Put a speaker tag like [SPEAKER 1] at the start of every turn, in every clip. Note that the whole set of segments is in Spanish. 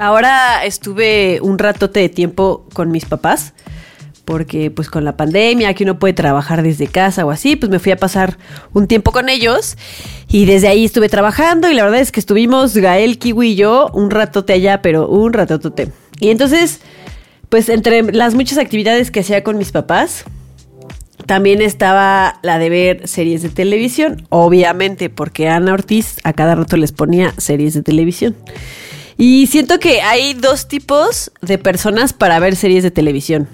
[SPEAKER 1] Ahora estuve un ratote de tiempo con mis papás. Porque pues con la pandemia, que uno puede trabajar desde casa o así, pues me fui a pasar un tiempo con ellos. Y desde ahí estuve trabajando y la verdad es que estuvimos Gael, Kiwi y yo un ratote allá, pero un ratotote. Y entonces, pues entre las muchas actividades que hacía con mis papás, También estaba la de ver series de televisión, obviamente, porque Ana Ortiz a cada rato les ponía series de televisión. Y siento que hay dos tipos de personas para ver series de televisión.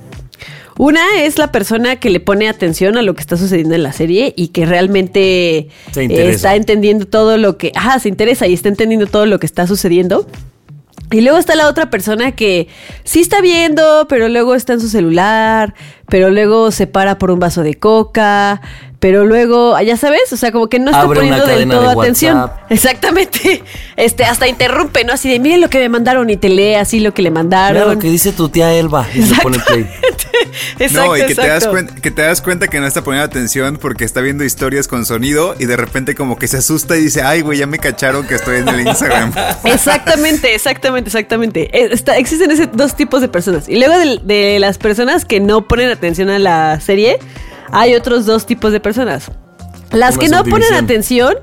[SPEAKER 1] Una es la persona que le pone atención a lo que está sucediendo en la serie y que realmente está entendiendo todo lo que... Ajá, se interesa y está entendiendo todo lo que está sucediendo. Y luego está la otra persona que sí está viendo, pero luego está en su celular, pero luego se para por un vaso de coca, pero luego, ya sabes, o sea, como que no está
[SPEAKER 2] Abre
[SPEAKER 1] poniendo del todo
[SPEAKER 2] de
[SPEAKER 1] atención. Exactamente. Este, hasta interrumpe, ¿no? Así de, miren lo que me mandaron y te lee así lo que le mandaron.
[SPEAKER 2] Mira lo que dice tu tía Elba. Y se pone play.
[SPEAKER 1] Exacto,
[SPEAKER 3] no, y que te, das cuenta, que te das cuenta que no está poniendo atención porque está viendo historias con sonido y de repente como que se asusta y dice, ay, güey, ya me cacharon que estoy en el Instagram.
[SPEAKER 1] Exactamente, exactamente, exactamente. Eh, está- existen ese dos tipos de personas. Y luego de, de las personas que no ponen atención a la serie, hay otros dos tipos de personas. Las
[SPEAKER 2] Una
[SPEAKER 1] que no ponen atención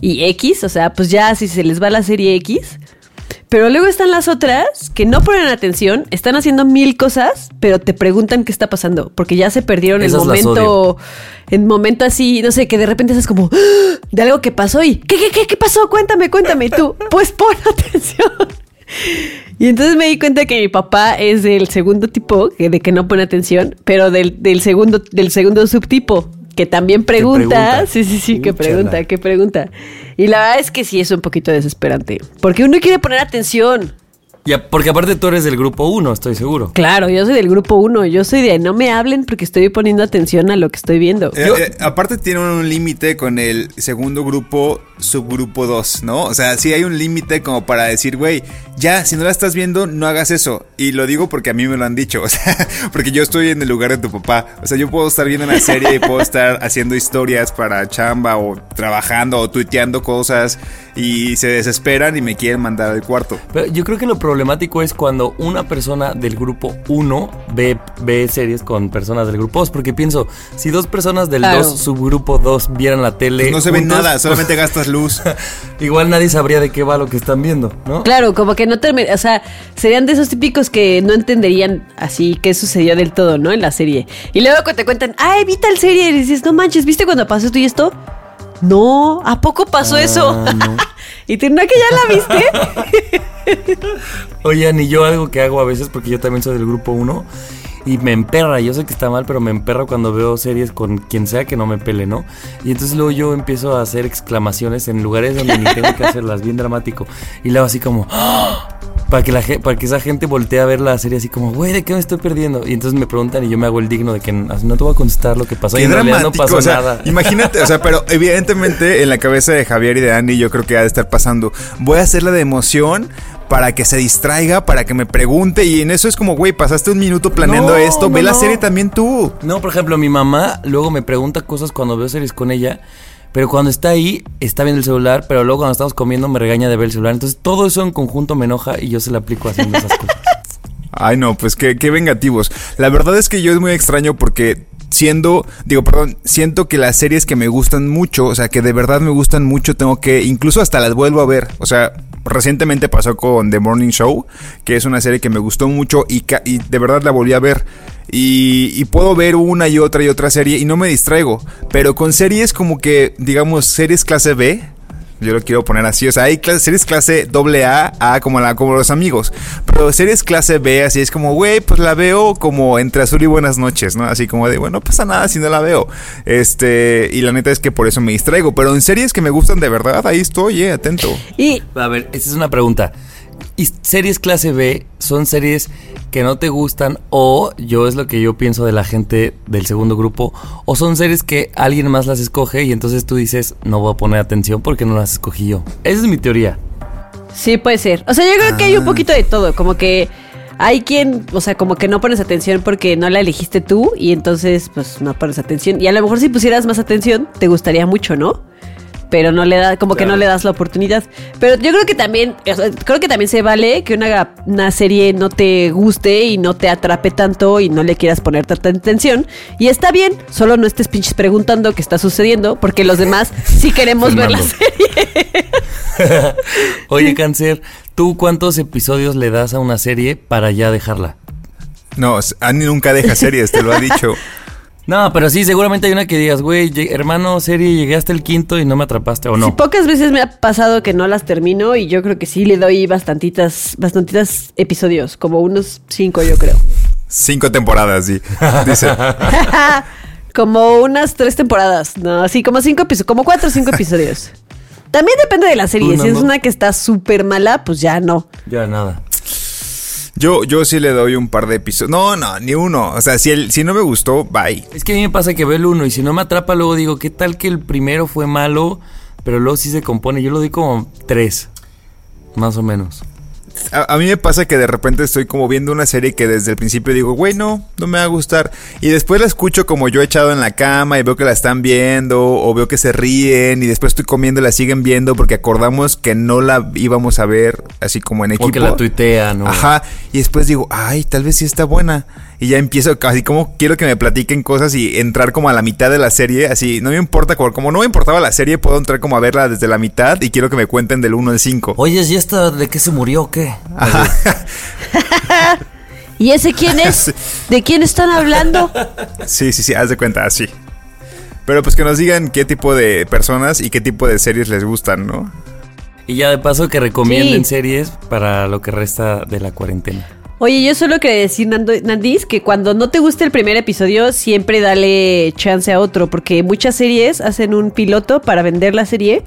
[SPEAKER 1] y X, o sea, pues ya si se les va la serie X. Pero luego están las otras que no ponen atención, están haciendo mil cosas, pero te preguntan qué está pasando, porque ya se perdieron el
[SPEAKER 2] Esas
[SPEAKER 1] momento, el momento así, no sé, que de repente estás como ¡Ah! de algo que pasó y ¿qué, qué, qué, qué pasó? Cuéntame, cuéntame. Y tú, pues pon atención. Y entonces me di cuenta que mi papá es del segundo tipo, que de que no pone atención, pero del, del segundo, del segundo subtipo, que también pregunta.
[SPEAKER 2] pregunta.
[SPEAKER 1] Sí, sí, sí, que
[SPEAKER 2] Úchala.
[SPEAKER 1] pregunta, que pregunta. Y la verdad es que sí es un poquito desesperante. Porque uno quiere poner atención.
[SPEAKER 2] Ya, porque aparte tú eres del grupo 1, estoy seguro.
[SPEAKER 1] Claro, yo soy del grupo uno. Yo soy de no me hablen porque estoy poniendo atención a lo que estoy viendo.
[SPEAKER 3] Eh, eh, aparte tiene un límite con el segundo grupo, subgrupo 2, ¿no? O sea, sí hay un límite como para decir, güey, ya, si no la estás viendo, no hagas eso. Y lo digo porque a mí me lo han dicho, o sea, porque yo estoy en el lugar de tu papá. O sea, yo puedo estar viendo una serie y puedo estar haciendo historias para chamba o trabajando o tuiteando cosas y se desesperan y me quieren mandar al cuarto.
[SPEAKER 2] Pero yo creo que lo problemático es cuando una persona del grupo 1 ve, ve series con personas del grupo 2. Porque pienso, si dos personas del
[SPEAKER 1] Claro.
[SPEAKER 2] 2, subgrupo 2, vieran la tele.
[SPEAKER 3] Pues no se ve
[SPEAKER 2] juntos,
[SPEAKER 3] nada,
[SPEAKER 2] pues,
[SPEAKER 3] solamente gastas luz.
[SPEAKER 2] igual nadie sabría de qué va lo que están viendo, ¿no?
[SPEAKER 1] Claro, como que no termina, o sea, serían de esos típicos que no entenderían así qué sucedió del todo, ¿no? En la serie. Y luego te cuentan, ay, vi tal serie, y dices, no manches, ¿viste cuando pasó esto y esto? No, ¿a poco pasó
[SPEAKER 2] Ah,
[SPEAKER 1] eso?
[SPEAKER 2] no.
[SPEAKER 1] y ¿no que ya la viste?
[SPEAKER 2] Oigan, y yo algo que hago a veces, porque yo también soy del grupo 1, y me emperra, yo sé que está mal, pero me emperra cuando veo series con quien sea que no me pele, ¿no? Y entonces luego yo empiezo a hacer exclamaciones en lugares donde ni tengo que hacerlas, bien dramático. Y luego así como, ¡Ah! para que, la, para que esa gente voltee a ver la serie así como, güey, ¿de qué me estoy perdiendo? Y entonces me preguntan y yo me hago el digno de que no te voy a contestar lo que pasó. y en realidad no
[SPEAKER 3] dramático,
[SPEAKER 2] pasó
[SPEAKER 3] o sea,
[SPEAKER 2] nada.
[SPEAKER 3] imagínate, o sea, pero evidentemente en la cabeza de Javier y de Andy yo creo que ha de estar pasando. Voy a hacerla de emoción para que se distraiga, para que me pregunte. Y en eso es como, güey, pasaste un minuto planeando
[SPEAKER 2] No,
[SPEAKER 3] esto, ve
[SPEAKER 2] no,
[SPEAKER 3] la serie también tú.
[SPEAKER 2] No, por ejemplo, mi mamá luego me pregunta cosas cuando veo series con ella, pero cuando está ahí, está viendo el celular, pero luego cuando estamos comiendo me regaña de ver el celular. Entonces todo eso en conjunto me enoja y yo se la aplico haciendo esas cosas.
[SPEAKER 3] Ay, no, pues qué, qué vengativos. La verdad es que yo es muy extraño porque siendo, digo, perdón, siento que las series que me gustan mucho, o sea, que de verdad me gustan mucho, tengo que, incluso hasta las vuelvo a ver. O sea, recientemente pasó con The Morning Show, que es una serie que me gustó mucho y, de verdad la volví a ver. Y puedo ver una y otra y otra serie y no me distraigo. Pero con series como que, digamos, series clase B, yo lo quiero poner así. O sea, hay series clase doble A, A como, la, como los amigos. Pero series clase B, así es como, güey, pues la veo como entre azul y buenas noches, ¿no? Así como de, bueno, no pasa nada si no la veo. Este, y la neta es que por eso me distraigo. Pero en series que me gustan de verdad, ahí estoy, eh, atento.
[SPEAKER 1] Y
[SPEAKER 2] A ver, esta es una pregunta. ¿Y series clase B son series que no te gustan o yo es lo que yo pienso de la gente del segundo grupo o son series que alguien más las escoge y entonces tú dices no voy a poner atención porque no las escogí yo? Esa es mi teoría.
[SPEAKER 1] Sí, puede ser. O sea, yo creo que hay un poquito de todo. Como que hay quien, o sea, como que no pones atención porque no la elegiste tú y entonces, pues, no pones atención. Y a lo mejor si pusieras más atención, te gustaría mucho, ¿no? Pero no le da, como que no le das la oportunidad. Pero yo creo que también, creo que también se vale que una, una serie no te guste y no te atrape tanto y no le quieras poner tanta atención. Y está bien, solo no estés pinches preguntando qué está sucediendo, porque los demás sí queremos ver la serie.
[SPEAKER 2] Oye, Cáncer, ¿tú cuántos episodios le das a una serie para ya dejarla?
[SPEAKER 3] No, Annie nunca deja series, te lo ha dicho.
[SPEAKER 2] No, pero sí, seguramente hay una que digas, güey, hermano, serie, llegué hasta el quinto y no me atrapaste o no.
[SPEAKER 1] Sí, pocas veces me ha pasado que no las termino y yo creo que sí le doy bastantitas, bastantitas episodios, como unos cinco yo creo.
[SPEAKER 3] Cinco temporadas, sí. Dice.
[SPEAKER 1] como unas tres temporadas, no, sí, como cinco episodios, como cuatro o cinco episodios. También depende de la serie,
[SPEAKER 2] ¿Tú,
[SPEAKER 1] si es una que está súper mala, pues ya no.
[SPEAKER 2] Ya, nada.
[SPEAKER 3] Yo, yo sí le doy un par de episodios. No, no, ni uno. O sea, si, el, si no me gustó, bye.
[SPEAKER 2] Es que a mí me pasa que veo el uno y si no me atrapa, luego digo, ¿qué tal que el primero fue malo? Pero luego sí se compone. Yo lo doy como tres, más o menos.
[SPEAKER 3] A, a mí me pasa que de repente estoy como viendo una serie que desde el principio digo, güey, no, no me va a gustar. Y después la escucho como yo echado en la cama y veo que la están viendo o veo que se ríen y después estoy comiendo y la siguen viendo porque acordamos que no la íbamos a ver así como en equipo.
[SPEAKER 2] O que la tuitea, ¿no?
[SPEAKER 3] Ajá. Y después digo, ay, tal vez sí está buena. Y ya empiezo, así como quiero que me platiquen cosas y entrar como a la mitad de la serie. Así, no me importa, como, como no me importaba la serie, puedo entrar como a verla desde la mitad y quiero que me cuenten del 1 al 5.
[SPEAKER 2] Oye, ¿y esta de qué se murió o qué?
[SPEAKER 3] Ajá.
[SPEAKER 1] ¿Y ese quién es? ¿De quién están hablando?
[SPEAKER 3] Sí, sí, sí, haz de cuenta, así. Pero pues que nos digan qué tipo de personas y qué tipo de series les gustan, ¿no?
[SPEAKER 2] Y ya de paso que recomienden
[SPEAKER 1] Sí.
[SPEAKER 2] series para lo que resta de la cuarentena.
[SPEAKER 1] Oye, yo solo quería decir, Nando- Nandis, que cuando no te guste el primer episodio, siempre dale chance a otro, porque muchas series hacen un piloto para vender la serie,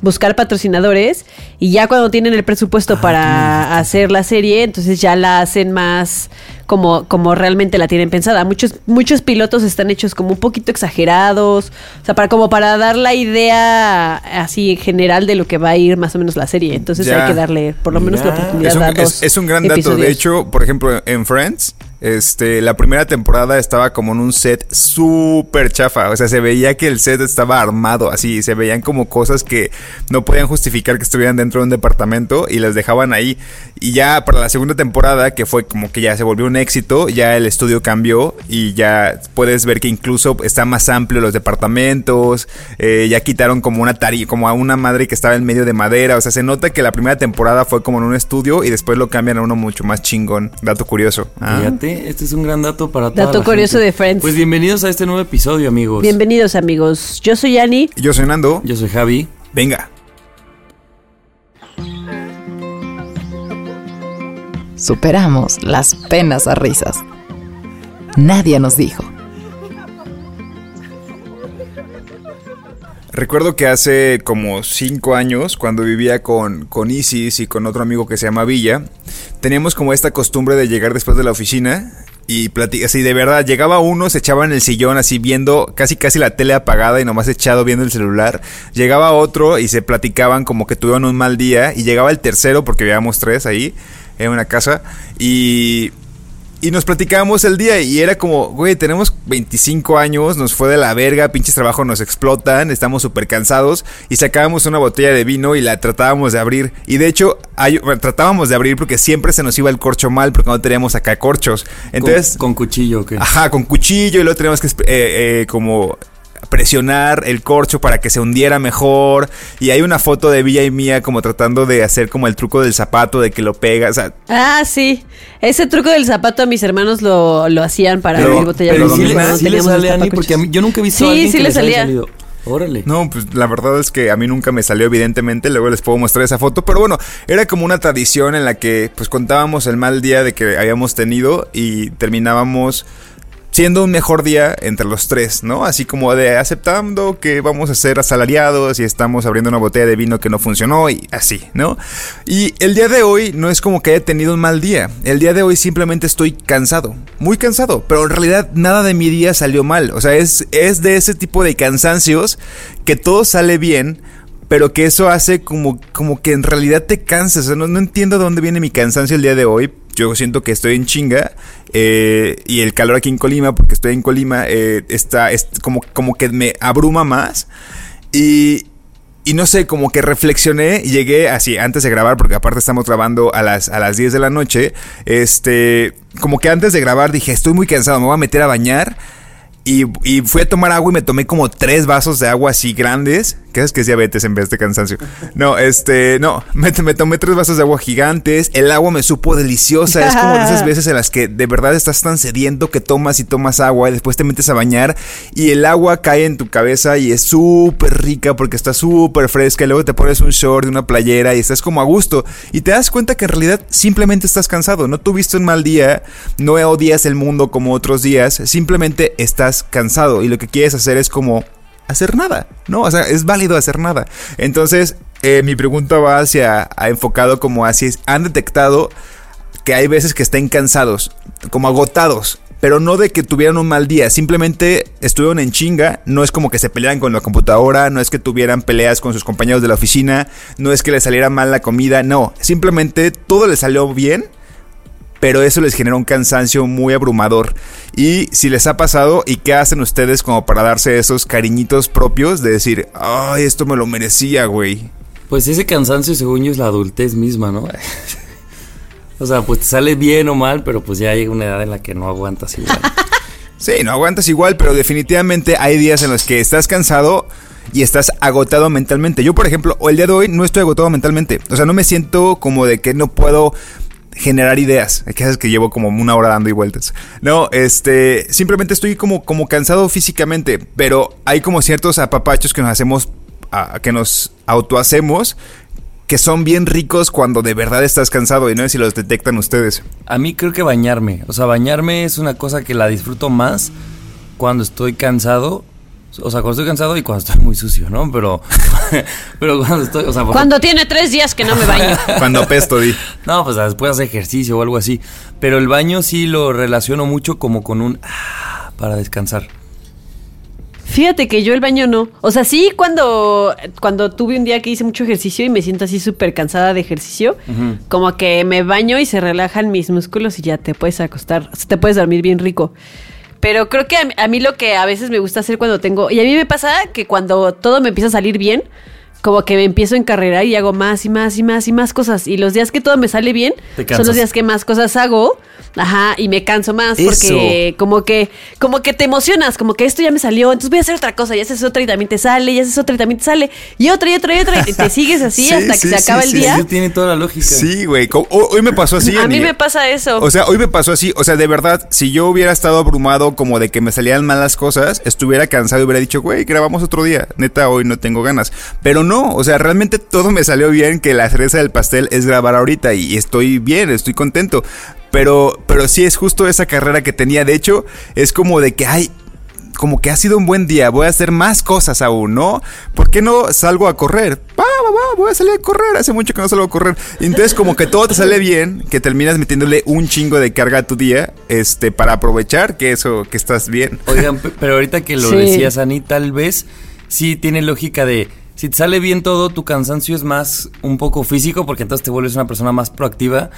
[SPEAKER 1] buscar patrocinadores, y ya cuando tienen el presupuesto para hacer la serie, entonces ya la hacen más como, como realmente la tienen pensada. Muchos, muchos pilotos están hechos como un poquito exagerados, o sea, para, como para dar la idea así general de lo que va a ir más o menos la serie. Entonces
[SPEAKER 3] Ya.
[SPEAKER 1] hay que darle por lo menos la oportunidad
[SPEAKER 3] Es un,
[SPEAKER 1] a
[SPEAKER 3] es-
[SPEAKER 1] dos
[SPEAKER 3] es un gran dato.
[SPEAKER 1] episodios.
[SPEAKER 3] De hecho, por ejemplo, en Friends, este, la primera temporada estaba como en un set súper chafa. O sea, se veía que el set estaba armado así. Se veían como cosas que no podían justificar que estuvieran dentro de un departamento y las dejaban ahí. Y ya para la segunda temporada, que fue como que ya se volvió un éxito, ya el estudio cambió y ya puedes ver que incluso está más amplio los departamentos. eh, ya quitaron como una tari, como a una madre que estaba en medio de madera. O sea, se nota que la primera temporada fue como en un estudio y después lo cambian a uno mucho más chingón. Dato curioso.
[SPEAKER 2] Fíjate, este es un gran dato para toda
[SPEAKER 1] Dato
[SPEAKER 2] la
[SPEAKER 1] curioso
[SPEAKER 2] gente.
[SPEAKER 1] de Friends.
[SPEAKER 2] Pues bienvenidos a este nuevo episodio, amigos.
[SPEAKER 1] Bienvenidos amigos, yo soy Ani.
[SPEAKER 3] Yo soy Nando.
[SPEAKER 2] Yo soy Javi.
[SPEAKER 3] Venga.
[SPEAKER 4] Superamos las penas a risas. Nadie nos dijo.
[SPEAKER 3] Recuerdo que hace como cinco años, cuando vivía con, con Isis y con otro amigo que se llama Villa, teníamos como esta costumbre de llegar después de la oficina y platica, así de verdad, llegaba uno, se echaba en el sillón así viendo casi casi la tele apagada y nomás echado viendo el celular. Llegaba otro y se platicaban como que tuvieron un mal día y llegaba el tercero porque habíamos tres ahí en una casa y y nos platicábamos el día y era como, güey, tenemos 25 años, nos fue de la verga, pinches trabajos nos explotan, estamos súper cansados y sacábamos una botella de vino y la tratábamos de abrir. Y de hecho, tratábamos de abrir porque siempre se nos iba el corcho mal porque no teníamos acá corchos. Entonces...
[SPEAKER 2] Con, cuchillo, ¿qué?
[SPEAKER 3] Ajá, con cuchillo y luego teníamos que eh, eh, como presionar el corcho para que se hundiera mejor. Y hay una foto de Villa y Mía como tratando de hacer como el truco del zapato, de que lo pega.
[SPEAKER 1] ah, sí. Ese truco del zapato a mis hermanos lo, hacían para abrir botellas
[SPEAKER 2] pero sí, le, sí le sale a mí porque yo nunca he visto a alguien
[SPEAKER 1] sí
[SPEAKER 2] que
[SPEAKER 1] le salía.
[SPEAKER 2] Órale.
[SPEAKER 3] No, pues la verdad es que a mí nunca me salió, evidentemente. Luego les puedo mostrar esa foto. Pero bueno, era como una tradición en la que pues contábamos el mal día de que habíamos tenido y terminábamos siendo un mejor día entre los tres, ¿no? Así como de aceptando que vamos a ser asalariados y estamos abriendo una botella de vino que no funcionó y así, ¿no? Y el día de hoy no es como que haya tenido un mal día. El día de hoy simplemente estoy cansado, muy cansado, pero en realidad nada de mi día salió mal. O sea, es, es de ese tipo de cansancios que todo sale bien pero que eso hace como, como que en realidad te cansas. O sea, no, no, entiendo de dónde viene mi cansancio el día de hoy, yo siento que estoy en chinga eh, y el calor aquí en Colima, porque estoy en Colima, eh, está es como, como que me abruma más. Y, y no sé, como que reflexioné llegué así, antes de grabar, porque aparte estamos grabando a las, a las 10 de la noche, este, como que antes de grabar dije, estoy muy cansado, me voy a meter a bañar. Y, y, fui a tomar agua y me tomé como tres vasos de agua así grandes. ¿Qué es que es diabetes en vez de cansancio? No, este, no, me, me, tomé tres vasos de agua gigantes. El agua me supo deliciosa. Es como de esas veces en las que de verdad estás tan sediento que tomas y tomas agua y después te metes a bañar y el agua cae en tu cabeza y es súper rica porque está súper fresca. Y luego te pones un short y una playera y estás como a gusto. Y te das cuenta que en realidad simplemente estás cansado. No tuviste un mal día, no odias el mundo como otros días, simplemente estás cansado y lo que quieres hacer es como hacer nada, ¿no? O sea, es válido hacer nada. Entonces, eh, mi pregunta va hacia, ha enfocado como así, han detectado que hay veces que estén cansados, como agotados, pero no de que tuvieran un mal día, simplemente estuvieron en chinga, no es como que se pelearan con la computadora, no es que tuvieran peleas con sus compañeros de la oficina, no es que les saliera mal la comida, no, simplemente todo les salió bien pero eso les genera un cansancio muy abrumador. Y si les ha pasado, ¿y qué hacen ustedes como para darse esos cariñitos propios de decir, ay, esto me lo merecía, güey?
[SPEAKER 2] Pues ese cansancio, según yo, es la adultez misma, ¿no? o sea, pues te sale bien o mal, pero pues ya llega una edad en la que no aguantas igual.
[SPEAKER 3] sí, no aguantas igual, pero definitivamente hay días en los que estás cansado y estás agotado mentalmente. Yo, por ejemplo, el día de hoy no estoy agotado mentalmente. O sea, no me siento como de que no puedo generar ideas. Que haces que llevo como una hora dando y vueltas. No, este, simplemente estoy como, como cansado físicamente, pero hay como ciertos apapachos que nos hacemos, que nos autohacemos, que son bien ricos cuando de verdad estás cansado y no sé si los detectan ustedes.
[SPEAKER 2] A mí creo que bañarme, o sea, bañarme es una cosa que la disfruto más cuando estoy cansado o sea, cuando estoy cansado y cuando estoy muy sucio, ¿no? Pero, pero cuando estoy, o sea,
[SPEAKER 1] cuando tiene tres días que no me baño.
[SPEAKER 3] cuando pesto, di.
[SPEAKER 2] No, pues después hacer ejercicio o algo así. Pero el baño sí lo relaciono mucho como con un ah, para descansar.
[SPEAKER 1] Fíjate que yo el baño no. O sea, sí cuando, cuando tuve un día que hice mucho ejercicio y me siento así súper cansada de ejercicio, como que me baño y se relajan mis músculos y ya te puedes acostar, te puedes dormir bien rico. Pero creo que a, mí lo que a veces me gusta hacer cuando tengo. Y a mí me pasa que cuando todo me empieza a salir bien, como que me empiezo a encarrerar y hago más y más y más y más cosas. Y los días que todo me sale bien son los días que más cosas hago. Ajá, y me canso más porque como que como que te emocionas, como que esto ya me salió, entonces voy a hacer otra cosa, y haces otra y también te sale, y haces otra y también te sale, y otra y otra y otra, y te sigues así hasta que se acaba el día.
[SPEAKER 2] tiene toda la lógica.
[SPEAKER 3] Sí, güey. Hoy me pasó así.
[SPEAKER 1] A mí me pasa eso.
[SPEAKER 3] O sea, hoy me pasó así. O sea, de verdad, si yo hubiera estado abrumado como de que me salían malas cosas, estuviera cansado y hubiera dicho, güey, grabamos otro día. Neta, hoy no tengo ganas. Pero no, o sea, realmente todo me salió bien, que la cereza del pastel es grabar ahorita y estoy bien, estoy contento. Pero, pero sí es justo esa carrera que tenía. De hecho, es como de que, ay, como que ha sido un buen día, voy a hacer más cosas aún, ¿no? ¿Por qué no salgo a correr? va, voy a salir a correr. Hace mucho que no salgo a correr. Entonces, como que todo te sale bien, que terminas metiéndole un chingo de carga a tu día, este, para aprovechar que eso, que estás bien.
[SPEAKER 2] Oigan, pe- pero ahorita que lo
[SPEAKER 1] Sí.
[SPEAKER 2] decías, Ani, tal vez sí tiene lógica de. Si te sale bien todo, tu cansancio es más un poco físico, porque entonces te vuelves una persona más proactiva.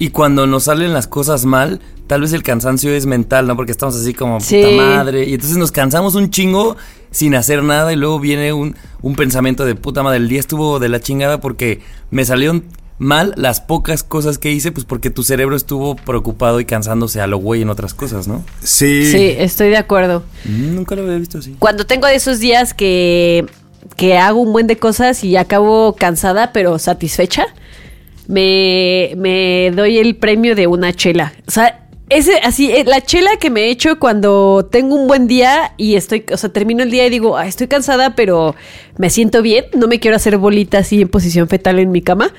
[SPEAKER 2] Y cuando nos salen las cosas mal, tal vez el cansancio es mental, ¿no? Porque estamos así como
[SPEAKER 1] Sí.
[SPEAKER 2] puta madre. Y entonces nos cansamos un chingo sin hacer nada. Y luego viene un, un pensamiento de puta madre. El día estuvo de la chingada porque me salieron mal las pocas cosas que hice, pues porque tu cerebro estuvo preocupado y cansándose a lo güey en otras cosas, ¿no?
[SPEAKER 3] Sí.
[SPEAKER 1] Sí, estoy de acuerdo.
[SPEAKER 2] Mm, Nunca lo había visto así.
[SPEAKER 1] Cuando tengo de esos días que, que hago un buen de cosas y acabo cansada pero satisfecha, me, me doy el premio de una chela. O sea, ese, así, eh, la chela que me echo cuando tengo un buen día y estoy, o sea, termino el día y digo, "Ah, estoy cansada, pero me siento bien, no me quiero hacer bolita así en posición fetal en mi cama.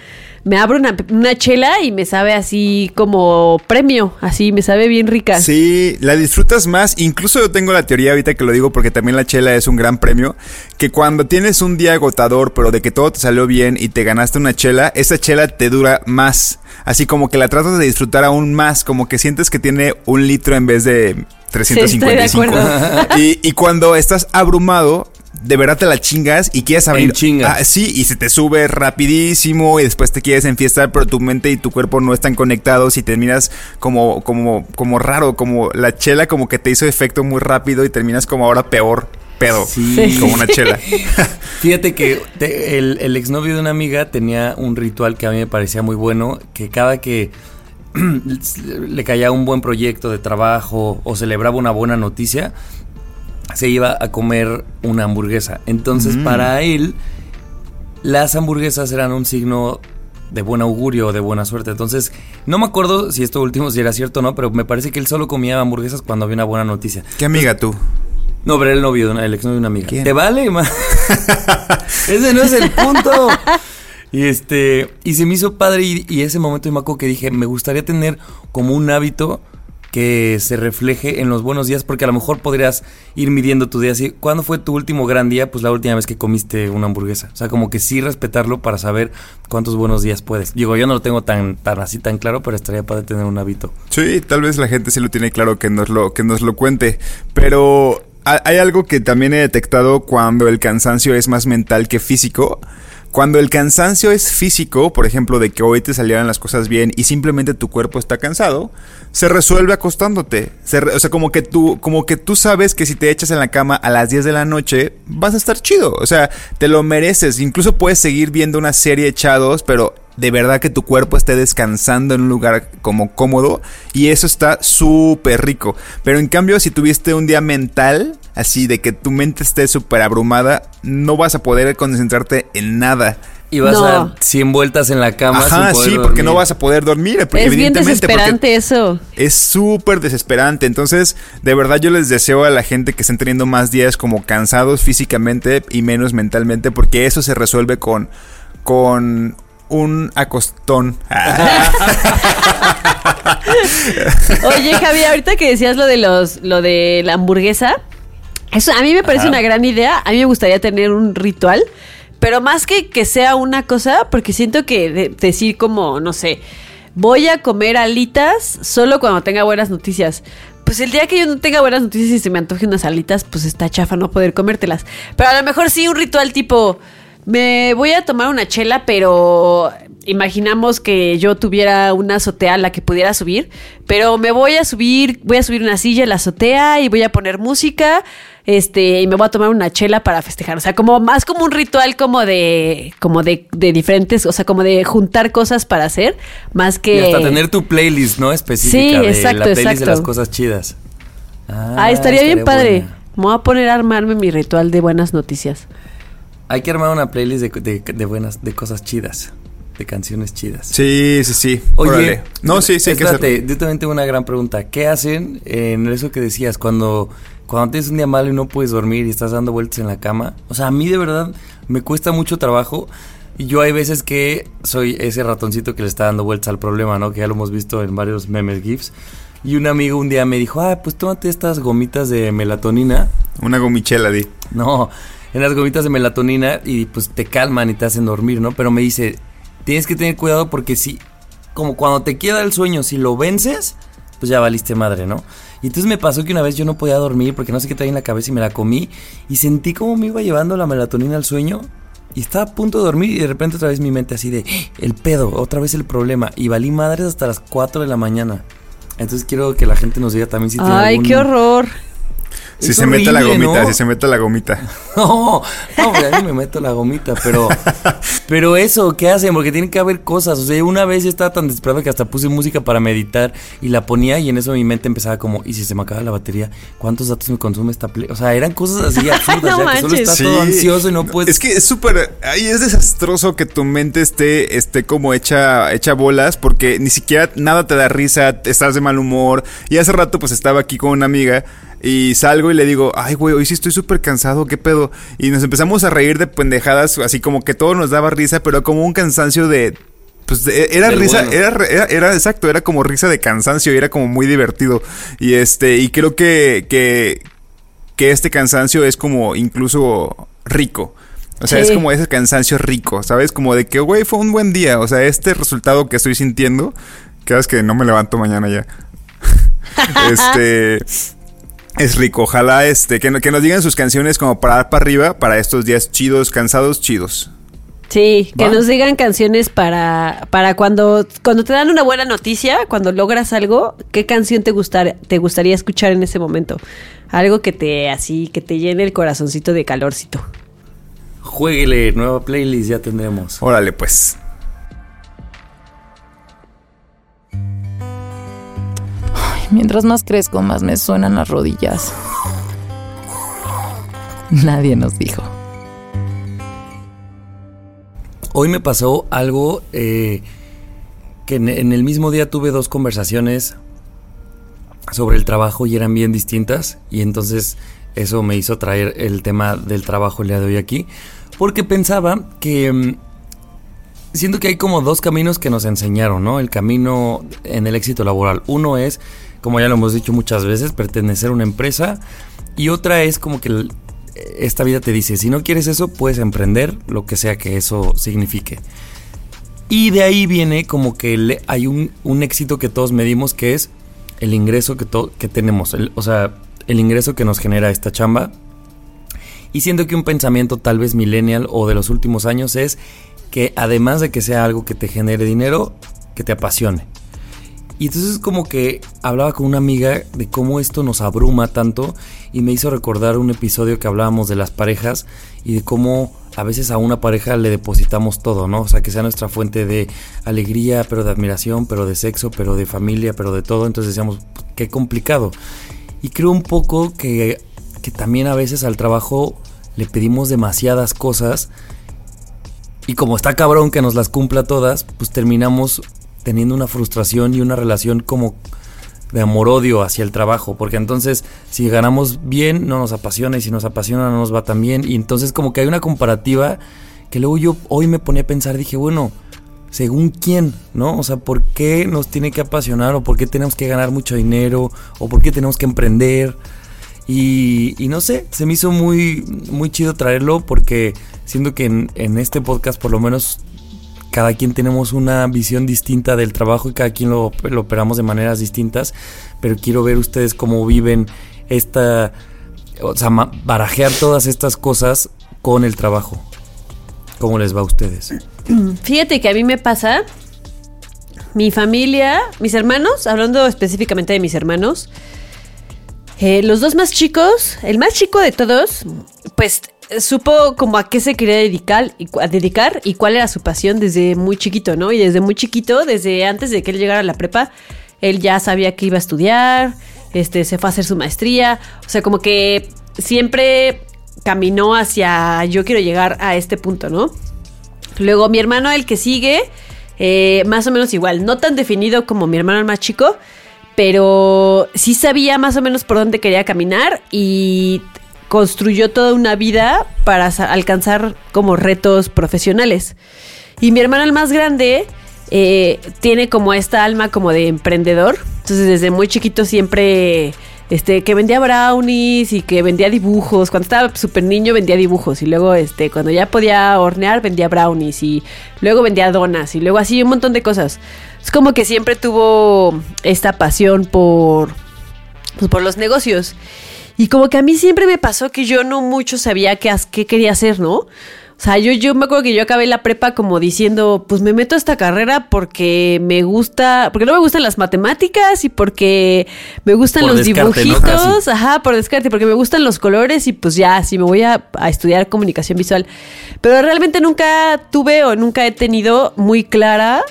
[SPEAKER 1] Me abro una, una chela y me sabe así como premio, así me sabe bien rica.
[SPEAKER 3] Sí, la disfrutas más. Incluso yo tengo la teoría ahorita que lo digo porque también la chela es un gran premio. Que cuando tienes un día agotador, pero de que todo te salió bien y te ganaste una chela, esa chela te dura más. Así como que la tratas de disfrutar aún más. Como que sientes que tiene un litro en vez de 355.
[SPEAKER 1] acuerdo.
[SPEAKER 3] y, y cuando estás abrumado. De verdad te la chingas y quieres abrir.
[SPEAKER 2] En chinga.
[SPEAKER 3] Ah, sí, y se te sube rapidísimo y después te quieres enfiestar, pero tu mente y tu cuerpo no están conectados y terminas como, como, como raro, como la chela como que te hizo efecto muy rápido y terminas como ahora peor pedo,
[SPEAKER 2] Sí.
[SPEAKER 3] como una chela.
[SPEAKER 2] Fíjate que te- el, el exnovio de una amiga tenía un ritual que a mí me parecía muy bueno, que cada que le caía un buen proyecto de trabajo o celebraba una buena noticia, se iba a comer una hamburguesa. Entonces,
[SPEAKER 3] Mm.
[SPEAKER 2] para él, las hamburguesas eran un signo de buen augurio o de buena suerte. Entonces, no me acuerdo si esto último si era cierto o no, pero me parece que él solo comía hamburguesas cuando había una buena noticia.
[SPEAKER 3] ¿Qué amiga tú?
[SPEAKER 2] No, pero era el novio, de el exnovio de una amiga.
[SPEAKER 3] ¿Quién?
[SPEAKER 2] ¿Te vale, ma? Ese no es el punto. Y este, y se me hizo padre y, y ese momento me acuerdo que dije, me gustaría tener como un hábito que se refleje en los buenos días, porque a lo mejor podrías ir midiendo tu día así. ¿Cuándo fue tu último gran día? Pues la última vez que comiste una hamburguesa. O sea, como que sí respetarlo para saber cuántos buenos días puedes. Digo, yo no lo tengo tan, tan así tan claro, pero estaría padre tener un hábito.
[SPEAKER 3] Sí, tal vez la gente sí lo tiene claro que nos lo, que nos lo cuente. Pero ha- hay algo que también he detectado cuando el cansancio es más mental que físico. Cuando el cansancio es físico, por ejemplo, de que hoy te salieran las cosas bien y simplemente tu cuerpo está cansado, se resuelve acostándote. Se o sea, como que tú, como que tú sabes que si te echas en la cama a las 10 de la noche, vas a estar chido. O sea, te lo mereces. Incluso puedes seguir viendo una serie echados, pero de verdad que tu cuerpo esté descansando en un lugar como cómodo y eso está súper rico. Pero en cambio, si tuviste un día mental, así de que tu mente esté súper abrumada, no vas a poder concentrarte en nada.
[SPEAKER 2] Y vas
[SPEAKER 1] No.
[SPEAKER 2] a dar 100 vueltas en la cama.
[SPEAKER 3] Ajá,
[SPEAKER 2] sin poder
[SPEAKER 3] sí, porque no vas a poder dormir.
[SPEAKER 1] Es bien desesperante eso.
[SPEAKER 3] Es súper desesperante. Entonces, de verdad yo les deseo a la gente que estén teniendo más días como cansados físicamente y menos mentalmente, porque eso se resuelve con, con un acostón.
[SPEAKER 1] Oye, Javi, ahorita que decías lo de los, lo de la hamburguesa, eso a mí me parece
[SPEAKER 2] Ajá.
[SPEAKER 1] una gran idea. A mí me gustaría tener un ritual, pero más que que sea una cosa, porque siento que de- decir como, no sé, voy a comer alitas solo cuando tenga buenas noticias. Pues el día que yo no tenga buenas noticias y se me antoje unas alitas, pues está chafa no poder comértelas. Pero a lo mejor sí un ritual tipo, me voy a tomar una chela, pero imaginamos que yo tuviera una azotea a la que pudiera subir, pero me voy a subir, voy a subir una silla a la azotea y voy a poner música, este, y me voy a tomar una chela para festejar. O sea, como más como un ritual como de, como de, de diferentes, o sea, como de juntar cosas para hacer, más que.
[SPEAKER 2] Y hasta tener tu playlist, ¿no? Específica
[SPEAKER 1] Sí,
[SPEAKER 2] de
[SPEAKER 1] exacto,
[SPEAKER 2] la playlist
[SPEAKER 1] exacto.
[SPEAKER 2] de las cosas chidas.
[SPEAKER 1] Ah, estaría bien padre.
[SPEAKER 2] buena.
[SPEAKER 1] Me voy a poner a armarme mi ritual de buenas noticias.
[SPEAKER 2] Hay que armar una playlist de, de- de buenas, de cosas chidas, de canciones chidas.
[SPEAKER 3] Sí, sí, sí.
[SPEAKER 2] Oye,
[SPEAKER 3] Órale. No, sí, sí,
[SPEAKER 2] espérate, yo también tengo una gran pregunta. ¿Qué hacen en eso que decías cuando, cuando tienes un día malo y no puedes dormir y estás dando vueltas en la cama? O sea, a mí de verdad me cuesta mucho trabajo. Y yo hay veces que soy ese ratoncito que le está dando vueltas al problema, ¿no? Que ya lo hemos visto en varios memes GIFs. Y un amigo un día me dijo, ah, pues tómate estas gomitas de melatonina.
[SPEAKER 3] Una gomichela, di.
[SPEAKER 2] No, en las gomitas de melatonina y pues te calman y te hacen dormir, ¿no? Pero me dice, tienes que tener cuidado porque si, como cuando te queda el sueño, si lo vences, pues ya valiste madre, ¿no? Y entonces me pasó que una vez yo no podía dormir porque no sé qué traía en la cabeza y me la comí y sentí como me iba llevando la melatonina al sueño y estaba a punto de dormir y de repente otra vez mi mente así de el pedo, otra vez el problema y valí madres hasta las 4 de la mañana. Entonces quiero que la gente nos diga también si tiene
[SPEAKER 1] Ay,
[SPEAKER 2] algún-
[SPEAKER 1] qué horror.
[SPEAKER 3] Si
[SPEAKER 2] Es
[SPEAKER 3] se mete la gomita,
[SPEAKER 2] ¿no?
[SPEAKER 3] si se mete la gomita.
[SPEAKER 2] No, no, hombre, a mí me meto la gomita, pero pero eso, ¿qué hacen? Porque tiene que haber cosas. O sea, una vez yo estaba tan desesperado que hasta puse música para meditar y la ponía y en eso mi mente empezaba como, ¿y si se me acaba la batería? ¿Cuántos datos me consume esta play? O sea, eran cosas así absurdas,
[SPEAKER 1] No
[SPEAKER 2] ya que solo estás todo ansioso y no puedes...
[SPEAKER 3] Es que es súper. Ahí es desastroso que tu mente esté, esté como hecha, hecha bolas, porque ni siquiera nada te da risa, estás de mal humor. Y hace rato, pues estaba aquí con una amiga. Y salgo y le digo, ay, güey, hoy sí estoy súper cansado, ¿qué pedo? Y nos empezamos a reír de pendejadas, así como que todo nos daba risa, pero como un cansancio de. Pues de- era
[SPEAKER 2] Del
[SPEAKER 3] risa,
[SPEAKER 2] bueno.
[SPEAKER 3] era, era, era exacto, era como risa de cansancio, y era como muy divertido. Y este, y creo que, que, que este cansancio es como incluso rico. O sea,
[SPEAKER 1] Sí.
[SPEAKER 3] es como ese cansancio rico, ¿sabes? Como de que, güey, fue un buen día. O sea, este resultado que estoy sintiendo, que es que no me levanto mañana ya. este. Es rico. Ojalá este, que, no- que nos digan sus canciones como para dar para arriba para estos días chidos, cansados, chidos.
[SPEAKER 1] Sí, que nos digan canciones para, para cuando, cuando te dan una buena noticia, cuando logras algo, ¿qué canción te, gustar, te gustaría escuchar en ese momento? Algo que te así, que te llene el corazoncito de calorcito.
[SPEAKER 2] Jueguele, nueva playlist ya tendremos.
[SPEAKER 3] Órale, pues.
[SPEAKER 5] Mientras más crezco, más me suenan las rodillas. Nadie nos dijo.
[SPEAKER 2] Hoy me pasó algo eh, que en, en el mismo día tuve dos conversaciones sobre el trabajo y eran bien distintas y entonces eso me hizo traer el tema del trabajo el día de hoy aquí porque pensaba que mm, siento que hay como dos caminos que nos enseñaron, ¿no? El camino en el éxito laboral. Uno es, como ya lo hemos dicho muchas veces, pertenecer a una empresa y otra es como que esta vida te dice, si no quieres eso, puedes emprender lo que sea que eso signifique. Y de ahí viene como que hay un, éxito que todos medimos que es el ingreso que, tenemos, o sea, el ingreso que nos genera esta chamba. Y siento que un pensamiento tal vez millennial o de los últimos años es que además de que sea algo que te genere dinero, que te apasione. Y entonces como que hablaba con una amiga de cómo esto nos abruma tanto y me hizo recordar un episodio que hablábamos de las parejas y de cómo a veces a una pareja le depositamos todo, ¿no? O sea, que sea nuestra fuente de alegría, pero de admiración, pero de sexo, pero de familia, pero de todo. Entonces decíamos, qué complicado. Y creo un poco que, que también a veces al trabajo le pedimos demasiadas cosas y como está cabrón que nos las cumpla todas, pues terminamos teniendo una frustración y una relación como de amor-odio hacia el trabajo, porque entonces si ganamos bien no nos apasiona y si nos apasiona no nos va tan bien y entonces como que hay una comparativa que luego yo hoy me ponía a pensar, dije, bueno, según quién, ¿no? O sea, ¿por qué nos tiene que apasionar o por qué tenemos que ganar mucho dinero o por qué tenemos que emprender? Y, no sé, se me hizo muy, muy chido traerlo porque siento que en este podcast por lo menos cada quien tenemos una visión distinta del trabajo y cada quien lo, lo operamos de maneras distintas, pero quiero ver ustedes cómo viven esta, o sea, barajear todas estas cosas con el trabajo. ¿Cómo les va a ustedes?
[SPEAKER 1] Fíjate que a mí me pasa, mi familia, mis hermanos, hablando específicamente de mis hermanos, eh, los dos más chicos, el más chico de todos, pues supo como a qué se quería dedicar y, dedicar y cuál era su pasión desde muy chiquito, ¿no? Y desde muy chiquito, desde antes de que él llegara a la prepa, él ya sabía que iba a estudiar, este, se fue a hacer su maestría, o sea, como que siempre caminó hacia yo quiero llegar a este punto, ¿no? Luego mi hermano, el que sigue, eh, más o menos igual, no tan definido como mi hermano el más chico, pero sí sabía más o menos por dónde quería caminar y construyó toda una vida para alcanzar como retos profesionales. Y mi hermano el más grande eh, tiene como esta alma como de emprendedor, entonces desde muy chiquito siempre este, que vendía brownies y que vendía dibujos. Cuando estaba súper niño vendía dibujos y luego, este, cuando ya podía hornear vendía brownies y luego vendía donas y luego así un montón de cosas. Es como que siempre tuvo esta pasión por, pues, por los negocios. Y como que a mí siempre me pasó que yo no mucho sabía qué, qué quería hacer, ¿no? O sea, yo, yo me acuerdo que yo acabé la prepa como diciendo, pues me meto a esta carrera porque me gusta, porque no me gustan las matemáticas y porque me gustan
[SPEAKER 2] Por
[SPEAKER 1] los
[SPEAKER 2] descarte, ¿no?
[SPEAKER 1] dibujitos, ajá, por descarte, porque me gustan los colores y pues ya, sí me voy a, a estudiar comunicación visual. Pero realmente nunca tuve o nunca he tenido muy clara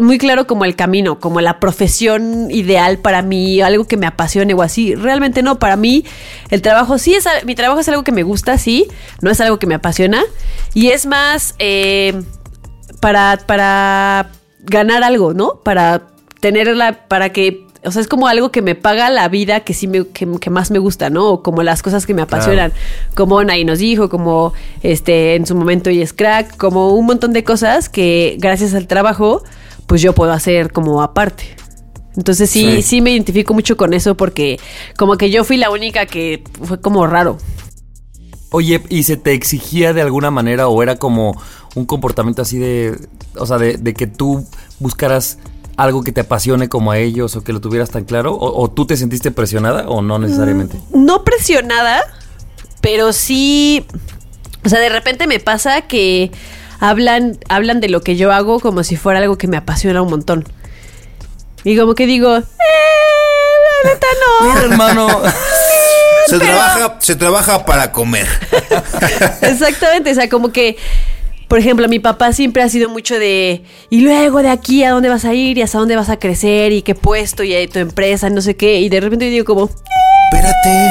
[SPEAKER 1] muy claro como el camino, como la profesión ideal para mí, algo que me apasione o así. Realmente no, para mí el trabajo sí es, mi trabajo es algo que me gusta, sí, no es algo que me apasiona y es más eh, para, para ganar algo, ¿no? Para tenerla, para que, o sea, es como algo que me paga la vida que sí me, que, que más me gusta, ¿no? O como las cosas que me apasionan, como Nay nos dijo, como este en su momento y es crack, como un montón de cosas que gracias al trabajo, pues yo puedo hacer como aparte. Entonces sí,
[SPEAKER 2] Sí.
[SPEAKER 1] sí, me identifico mucho con eso porque como que yo fui la única que fue como raro.
[SPEAKER 2] Oye, ¿y se te exigía de alguna manera o era como un comportamiento así de, o sea, de, de que tú buscaras algo que te apasione como a ellos o que lo tuvieras tan claro? ¿O, o tú te sentiste presionada o no necesariamente?
[SPEAKER 1] no presionada, pero sí, o sea, de repente me pasa que hablan, hablan de lo que yo hago como si fuera algo que me apasiona un montón. Y como que digo, eh, la neta no.
[SPEAKER 2] Mira, hermano.
[SPEAKER 3] Se trabaja, se trabaja para comer.
[SPEAKER 1] Exactamente, o sea, como que, por ejemplo, mi papá siempre ha sido mucho de, y luego de aquí a dónde vas a ir y hasta dónde vas a crecer y qué puesto y eh, tu empresa, no sé qué, y de repente yo digo como,
[SPEAKER 3] Espérate.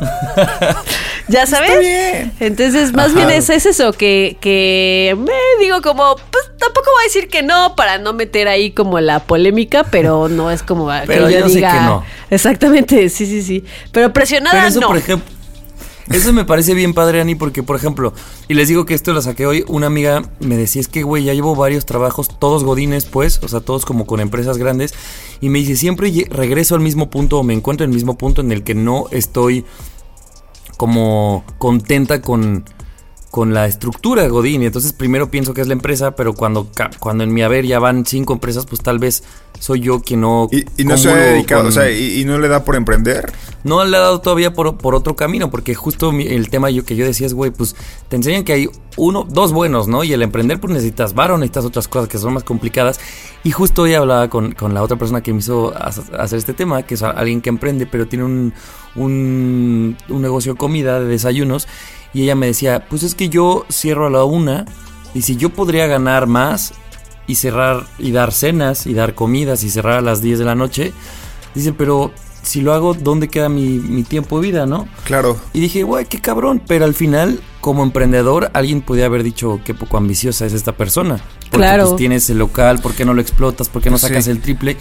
[SPEAKER 1] ¿Ya sabes?
[SPEAKER 3] bien.
[SPEAKER 1] Entonces, más
[SPEAKER 2] Ajá.
[SPEAKER 1] bien es, es eso, que, que me digo como, pues tampoco voy a decir que no para no meter ahí como la polémica, pero no es como
[SPEAKER 2] Pero
[SPEAKER 1] que yo,
[SPEAKER 2] yo sé
[SPEAKER 1] diga.
[SPEAKER 2] que no.
[SPEAKER 1] Exactamente, sí, sí, sí. Pero presionada
[SPEAKER 2] Pero eso,
[SPEAKER 1] no.
[SPEAKER 2] por ejemplo, eso me parece bien padre, Ani, porque, por ejemplo, y les digo que esto lo saqué hoy, una amiga me decía, es que, güey, ya llevo varios trabajos, todos godines, pues, o sea, todos como con empresas grandes, y me dice, siempre regreso al mismo punto o me encuentro en el mismo punto en el que no estoy como contenta con, con la estructura de Godín. Y entonces primero pienso que es la empresa, pero cuando, cuando en mi haber ya van cinco empresas, pues tal vez soy yo quien no...
[SPEAKER 3] Y, y no se ha dedicado,
[SPEAKER 2] con-
[SPEAKER 3] o sea, y, y no le da por emprender.
[SPEAKER 2] no le ha dado todavía por, por otro camino, porque justo mi- el tema yo, que yo decía es, güey, pues te enseñan que hay uno, dos buenos, ¿no? Y el emprender, pues necesitas varo, necesitas otras cosas que son más complicadas. Y justo hoy hablaba con, con la otra persona que me hizo hac- hacer este tema, que es alguien que emprende, pero tiene un, un, un negocio de comida, de desayunos. Y ella me decía, pues es que yo cierro a la una, y si yo podría ganar más y cerrar y dar cenas y dar comidas y cerrar a las 10 de la noche, dice, pero si lo hago, ¿dónde queda mi, mi tiempo de vida, no?
[SPEAKER 3] Claro.
[SPEAKER 2] Y dije, güey, qué cabrón. Pero al final, como emprendedor, alguien podía haber dicho qué poco ambiciosa es esta persona. Porque
[SPEAKER 1] Claro.
[SPEAKER 2] pues tienes el local, ¿por qué no lo explotas? ¿Por qué no
[SPEAKER 3] Sí.
[SPEAKER 2] sacas el triple?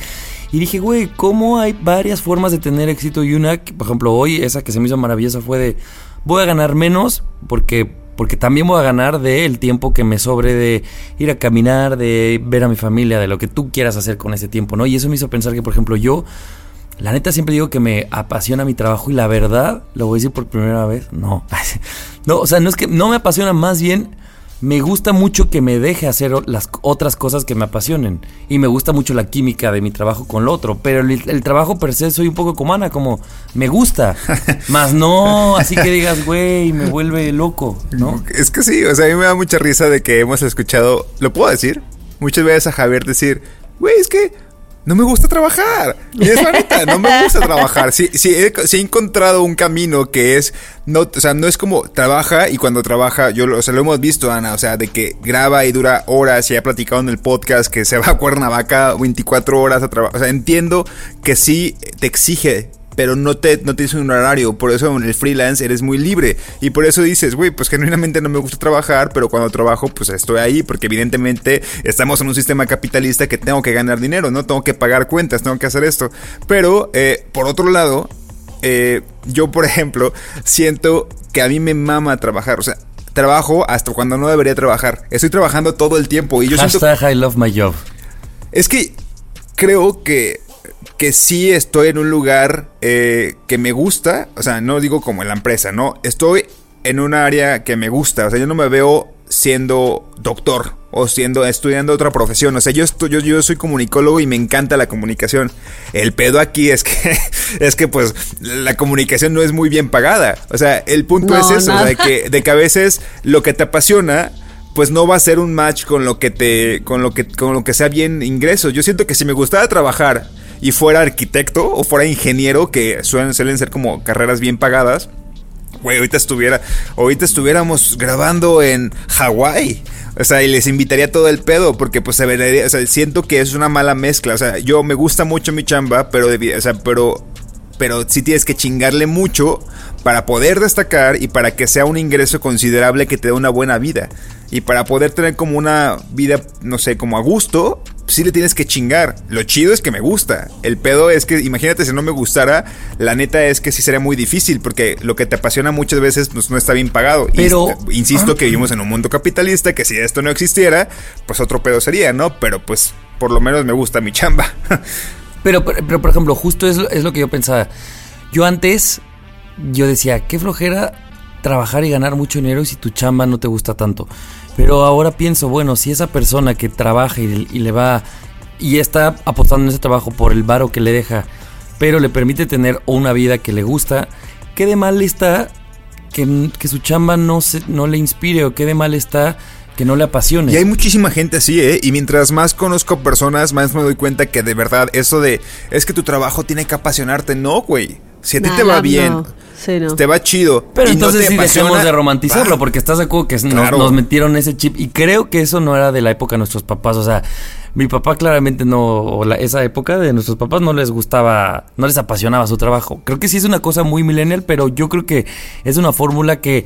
[SPEAKER 2] Y dije, güey, ¿cómo hay varias formas de tener éxito? Y una, por ejemplo, hoy, esa que se me hizo maravillosa fue de, voy a ganar menos porque... Porque también voy a ganar del tiempo que me sobre de ir a caminar, de ver a mi familia, de lo que tú quieras hacer con ese tiempo, ¿no? Y eso me hizo pensar que, por ejemplo, yo la neta siempre digo que me apasiona mi trabajo y la verdad, lo voy a decir por primera vez, no. No, o sea, no es que no me apasiona, más bien me gusta mucho que me deje hacer las otras cosas que me apasionen. Y me gusta mucho la química de mi trabajo con lo otro. Pero el, el trabajo per se soy un poco como Ana, como me gusta. más no, así que digas, güey, me vuelve loco, ¿no?
[SPEAKER 3] Es que sí, o sea, a mí me da mucha risa de que hemos escuchado, ¿lo puedo decir? Muchas veces a Javier decir, güey, es que no me gusta trabajar. Y es la no me gusta trabajar. Sí, sí, he, encontrado un camino que es, no, o sea, no es como trabaja y cuando trabaja, yo o sea, lo hemos visto, Ana, o sea, de que graba y dura horas y ha platicado en el podcast que se va a Cuernavaca 24 horas a trabajar. O sea, entiendo que sí te exige pero no te, no tienes un horario. Por eso en el freelance eres muy libre. Y por eso dices, güey, pues genuinamente no me gusta trabajar, pero cuando trabajo, pues estoy ahí, porque evidentemente estamos en un sistema capitalista que tengo que ganar dinero, ¿no? Tengo que pagar cuentas, tengo que hacer esto. Pero, eh, por otro lado, eh, yo, por ejemplo, siento que a mí me mama trabajar. O sea, trabajo hasta cuando no debería trabajar. Estoy trabajando todo el tiempo y yo siento
[SPEAKER 2] Hashtag I love my job.
[SPEAKER 3] es que creo que que sí estoy en un lugar eh, que me gusta, o sea, no digo como en la empresa, no, estoy en un área que me gusta, o sea, yo no me veo siendo doctor o siendo estudiando otra profesión, o sea, yo, estoy, yo, yo soy comunicólogo y me encanta la comunicación. El pedo aquí es que es que pues la comunicación no es muy bien pagada, o sea, el punto
[SPEAKER 1] No,
[SPEAKER 3] es eso, o sea, de que, de que a veces lo que te apasiona pues no va a ser un match con lo que te con lo que con lo que sea bien ingresos. Yo siento que si me gustara trabajar y fuera arquitecto o fuera ingeniero, que suelen, suelen ser como carreras bien pagadas, güey, ahorita estuviera ahorita estuviéramos grabando en Hawái. O sea, y les invitaría todo el pedo porque pues se vería, o sea, siento que es una mala mezcla, o sea, yo me gusta mucho mi chamba, pero o sea, pero pero sí tienes que chingarle mucho para poder destacar y para que sea un ingreso considerable que te dé una buena vida. Y para poder tener como una vida, no sé, como a gusto, sí le tienes que chingar. Lo chido es que me gusta. El pedo es que, imagínate si no me gustara, la neta es que sí sería muy difícil porque lo que te apasiona muchas veces pues, no está bien pagado.
[SPEAKER 2] Pero-
[SPEAKER 3] insisto que vivimos en un mundo capitalista que si esto no existiera, pues otro pedo sería, ¿no? Pero pues por lo menos me gusta mi chamba.
[SPEAKER 2] Pero, pero, pero, por ejemplo, justo es, es lo que yo pensaba. Yo antes, yo decía, qué flojera trabajar y ganar mucho dinero si tu chamba no te gusta tanto. Pero ahora pienso, bueno, si esa persona que trabaja y, y le va y está apostando en ese trabajo por el varo que le deja, pero le permite tener una vida que le gusta, ¿qué de mal está que, que su chamba no, se, no le inspire o qué de mal está que no le apasione?
[SPEAKER 3] Y hay muchísima gente así, ¿eh? Y mientras más conozco personas, más me doy cuenta que de verdad eso de es que tu trabajo tiene que apasionarte. No, güey. Si a ti te va bien,
[SPEAKER 1] no. Sí, no.
[SPEAKER 3] te va chido.
[SPEAKER 2] Pero
[SPEAKER 3] y no
[SPEAKER 2] entonces
[SPEAKER 3] te
[SPEAKER 2] sí dejemos de romantizarlo, porque estás de acuerdo que nos,
[SPEAKER 3] Claro.
[SPEAKER 2] nos metieron ese chip. Y creo que eso no era de la época de nuestros papás. O sea, mi papá claramente no, o la- esa época de nuestros papás no les gustaba, no les apasionaba su trabajo. Creo que sí es una cosa muy millennial, pero yo creo que es una fórmula que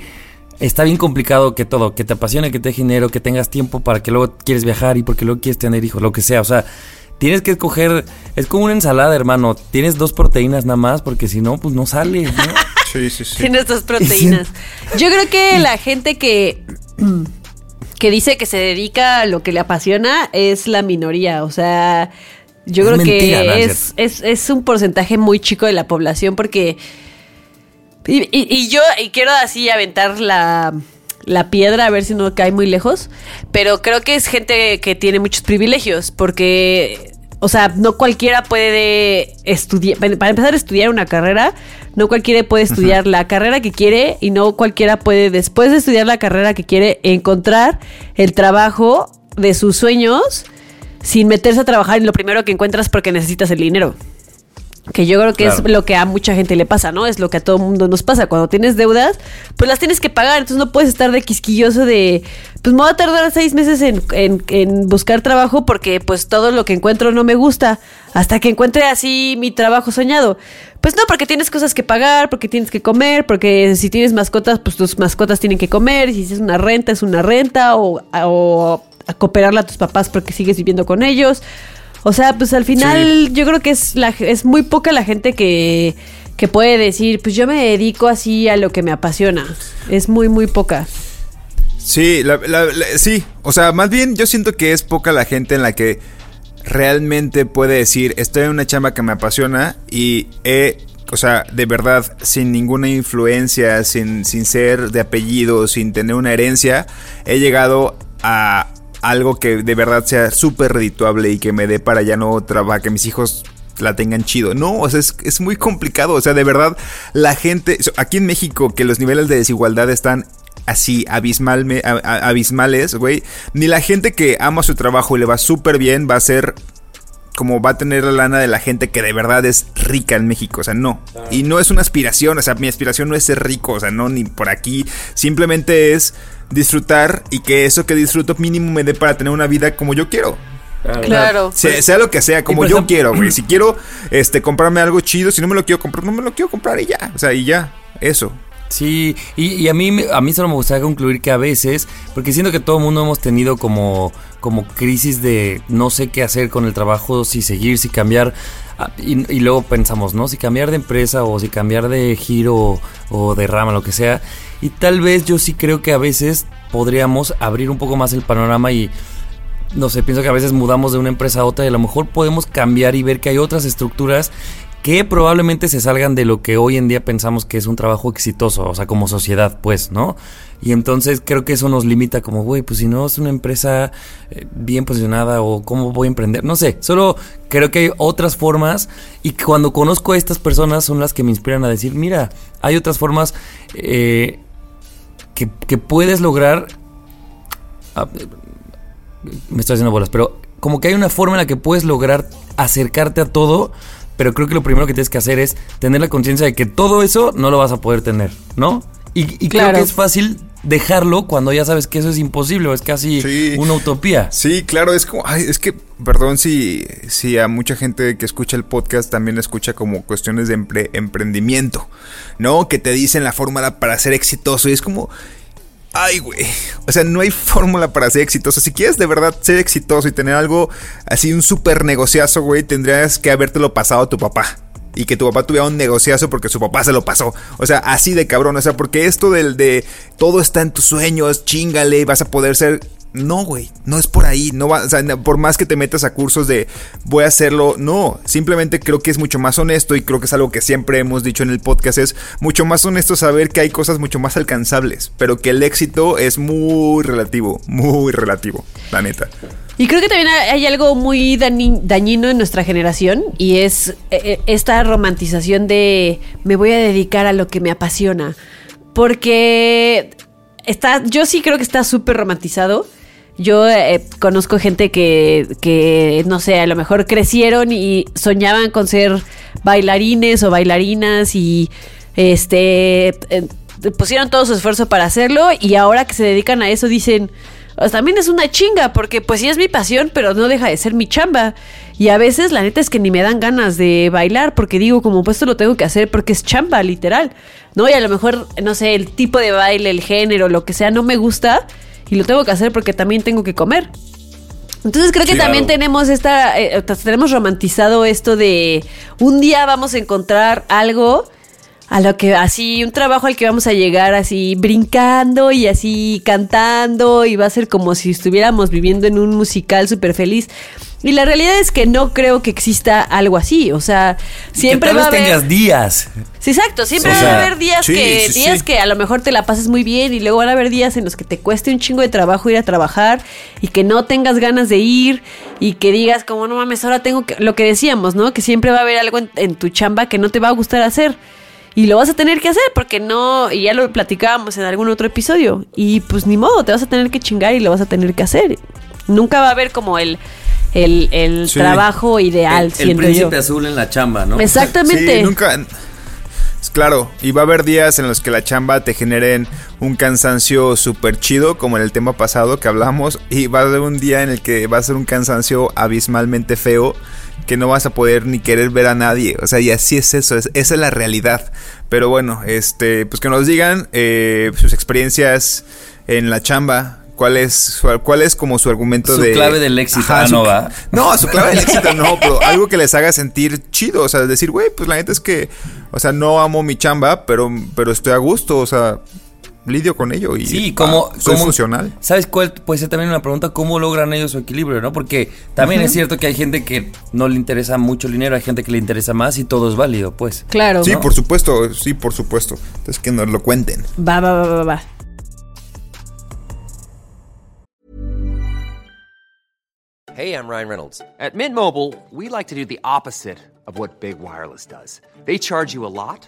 [SPEAKER 2] está bien complicado que todo, que te apasione, que te dé dinero, que tengas tiempo para que luego quieres viajar y porque luego quieres tener hijos, lo que sea. O sea, tienes que escoger, es como una ensalada, hermano. Tienes dos proteínas nada más, porque si no, pues no sale. ¿no?
[SPEAKER 3] Sí, sí, sí.
[SPEAKER 1] Tiene estas proteínas. Yo creo que la gente que, que dice que se dedica a lo que le apasiona es la minoría. O sea, yo
[SPEAKER 2] Es
[SPEAKER 1] creo que
[SPEAKER 2] Es
[SPEAKER 1] es, es, es un porcentaje muy chico de la población porque... Y, y- y yo y quiero así aventar la, la piedra a ver si no cae muy lejos, pero creo que es gente que tiene muchos privilegios porque... O sea, no cualquiera puede estudiar, para empezar a estudiar una carrera, no cualquiera puede estudiar la carrera que quiere y no cualquiera puede, después de estudiar la carrera que quiere, encontrar el trabajo de sus sueños sin meterse a trabajar en lo primero que encuentras porque necesitas el dinero. Que yo creo que
[SPEAKER 2] Claro.
[SPEAKER 1] es lo que a mucha gente le pasa, ¿no? Es lo que a todo mundo nos pasa. Cuando tienes deudas, pues las tienes que pagar. Entonces no puedes estar de quisquilloso de, pues me voy a tardar seis meses en, en- en buscar trabajo porque pues todo lo que encuentro no me gusta. Hasta que encuentre así mi trabajo soñado. Pues no, porque tienes cosas que pagar, porque tienes que comer, porque si tienes mascotas, pues tus mascotas tienen que comer. Y si es una renta, es una renta. O, o a cooperarle a tus papás porque sigues viviendo con ellos. O sea, pues al final yo creo que es, la, es muy poca la gente que, que puede decir, pues yo me dedico así a lo que me apasiona. Es muy, muy poca.
[SPEAKER 3] Sí, la- la- la- sí. O sea, más bien yo siento que es poca la gente en la que realmente puede decir, estoy en una chamba que me apasiona y he, o sea, de verdad, sin ninguna influencia, sin, sin ser de apellido, sin tener una herencia, he llegado a algo que de verdad sea súper redituable y que me dé para ya no trabajar, que mis hijos la tengan chido. No, o sea, es, es muy complicado. O sea, de verdad, la gente, aquí en México, que los niveles de desigualdad están así abismalme, a- a- abismales, güey. Ni la gente que ama su trabajo y le va súper bien va a ser como va a tener la lana de la gente que de verdad es rica en México, o sea, no. Y no es una aspiración, o sea, mi aspiración no es ser rico, o sea, no, ni por aquí. Simplemente es disfrutar y que eso que disfruto mínimo me dé para tener una vida como yo quiero.
[SPEAKER 1] Claro.
[SPEAKER 3] Sea, sea lo que sea, como yo
[SPEAKER 2] ejemplo-
[SPEAKER 3] quiero, güey. Si quiero este comprarme algo chido, si no me lo quiero comprar, no me lo quiero comprar y ya. O sea, y ya. Eso.
[SPEAKER 2] Sí, y, y a mí a mí solo me gustaría concluir que a veces, porque siento que todo el mundo hemos tenido como, como crisis de no sé qué hacer con el trabajo, si seguir, si cambiar, ah, y luego pensamos, ¿no? Si cambiar de empresa o si cambiar de giro o de rama, lo que sea, y tal vez yo sí creo que a veces podríamos abrir un poco más el panorama y no sé, pienso que a veces mudamos de una empresa a otra y a lo mejor podemos cambiar y ver que hay otras estructuras que probablemente se salgan de lo que hoy en día pensamos que es un trabajo exitoso, o sea, como sociedad, pues, ¿no? Y entonces creo que eso nos limita como, güey, pues si no es una empresa eh, bien posicionada o cómo voy a emprender, no sé, solo creo que hay otras formas y cuando conozco a estas personas son las que me inspiran a decir, mira, hay otras formas eh, que, puedes lograr... ah, me estoy haciendo bolas, pero como que hay una forma en la que puedes lograr acercarte a todo, pero creo que lo primero que tienes que hacer es tener la conciencia de que todo eso no lo vas a poder tener, ¿no? Y, y creo
[SPEAKER 1] Claro.
[SPEAKER 2] que es fácil dejarlo cuando ya sabes que eso es imposible o es casi
[SPEAKER 3] Sí.
[SPEAKER 2] una utopía.
[SPEAKER 3] Sí, claro, es como, ay, es que, perdón si, si a mucha gente que escucha el podcast también escucha como cuestiones de empre- emprendimiento, ¿no? Que te dicen la fórmula para ser exitoso y es como, ay, güey, o sea, no hay fórmula para ser exitoso. Si quieres de verdad ser exitoso y tener algo así, un súper negociazo, güey, tendrías que habértelo pasado a tu papá. Y que tu papá tuviera un negociazo porque su papá se lo pasó. O sea, así de cabrón. O sea, porque esto del de todo está en tus sueños, chingale, vas a poder ser. No, güey, no es por ahí. No va, o sea, por más que te metas a cursos de voy a hacerlo, no. Simplemente creo que es mucho más honesto y creo que es algo que siempre hemos dicho en el podcast. Es mucho más honesto saber que hay cosas mucho más alcanzables, pero que el éxito es muy relativo, muy relativo, la neta.
[SPEAKER 1] Y creo que también hay algo muy dañi- dañino en nuestra generación y es eh, eh, esta romantización de me voy a dedicar a lo que me apasiona. Porque está, yo sí creo que está súper romantizado. Yo eh, conozco gente que, que, no sé, a lo mejor crecieron y soñaban con ser bailarines o bailarinas y este pusieron todo su esfuerzo para hacerlo y ahora que se dedican a eso dicen, "Pues, también es una chinga porque pues sí es mi pasión, pero no deja de ser mi chamba. Y a veces la neta es que ni me dan ganas de bailar porque digo, como pues esto lo tengo que hacer porque es chamba, literal. ¿No? Y a lo mejor, no sé, el tipo de baile, el género, lo que sea, no me gusta y lo tengo que hacer porque también tengo que comer. Entonces creo que
[SPEAKER 3] Claro.
[SPEAKER 1] también tenemos esta, eh, tenemos romantizado esto de un día vamos a encontrar algo a lo que así, un trabajo al que vamos a llegar así brincando y así cantando y va a ser como si estuviéramos viviendo en un musical súper feliz. Y la realidad es que no creo que exista algo así, o sea, siempre
[SPEAKER 2] que tal
[SPEAKER 1] va a haber...
[SPEAKER 2] tengas días.
[SPEAKER 1] Sí, exacto. Siempre
[SPEAKER 2] O sea,
[SPEAKER 1] a haber días
[SPEAKER 3] sí,
[SPEAKER 1] que
[SPEAKER 3] sí,
[SPEAKER 1] días que a lo mejor te la pases muy bien y luego van a haber días en los que te cueste un chingo de trabajo ir a trabajar y que no tengas ganas de ir y que digas como no mames, ahora tengo que lo que decíamos, ¿no? Que siempre va a haber algo en, en tu chamba que no te va a gustar hacer. Y lo vas a tener que hacer porque no, y ya lo platicábamos en algún otro episodio. Y pues ni modo, te vas a tener que chingar y lo vas a tener que hacer. Nunca va a haber como el, el, el
[SPEAKER 3] Sí.
[SPEAKER 1] trabajo ideal,
[SPEAKER 2] el, el
[SPEAKER 1] siento
[SPEAKER 2] príncipe
[SPEAKER 1] yo.
[SPEAKER 2] azul en la chamba, ¿no?
[SPEAKER 1] Exactamente.
[SPEAKER 3] Sí, nunca. es Claro, y va a haber días en los que la chamba te generen un cansancio súper chido, como en el tema pasado que hablamos, y va a haber un día en el que va a ser un cansancio abismalmente feo, que no vas a poder ni querer ver a nadie. O sea, y así es eso, es- esa es la realidad. Pero bueno, este, pues que nos digan eh, sus experiencias en la chamba. ¿Cuál es, su- cuál es como su argumento
[SPEAKER 2] Su
[SPEAKER 3] de.
[SPEAKER 2] clave del éxito, ah,
[SPEAKER 3] su
[SPEAKER 2] no va.
[SPEAKER 3] no, su clave del éxito no, pero algo que les haga sentir chido. O sea, decir, güey, pues la neta es que, o sea, no amo mi chamba, pero, pero estoy a gusto. O sea, lidio con ello y
[SPEAKER 2] Sí,
[SPEAKER 3] ah,
[SPEAKER 2] como,
[SPEAKER 3] soy
[SPEAKER 2] como-
[SPEAKER 3] funcional.
[SPEAKER 2] ¿Sabes cuál puede ser también una pregunta? ¿Cómo logran ellos su equilibrio, no? Porque también es cierto que hay gente que no le interesa mucho el dinero, hay gente que le interesa más y todo es válido, pues.
[SPEAKER 1] Claro.
[SPEAKER 3] Sí,
[SPEAKER 2] ¿no?
[SPEAKER 3] por supuesto, sí, por supuesto. Entonces que nos lo cuenten.
[SPEAKER 1] Va, va, va, va, va.
[SPEAKER 6] Hey, I'm Ryan Reynolds. At Mint Mobile, we like to do the opposite of what Big Wireless does. They charge you a lot,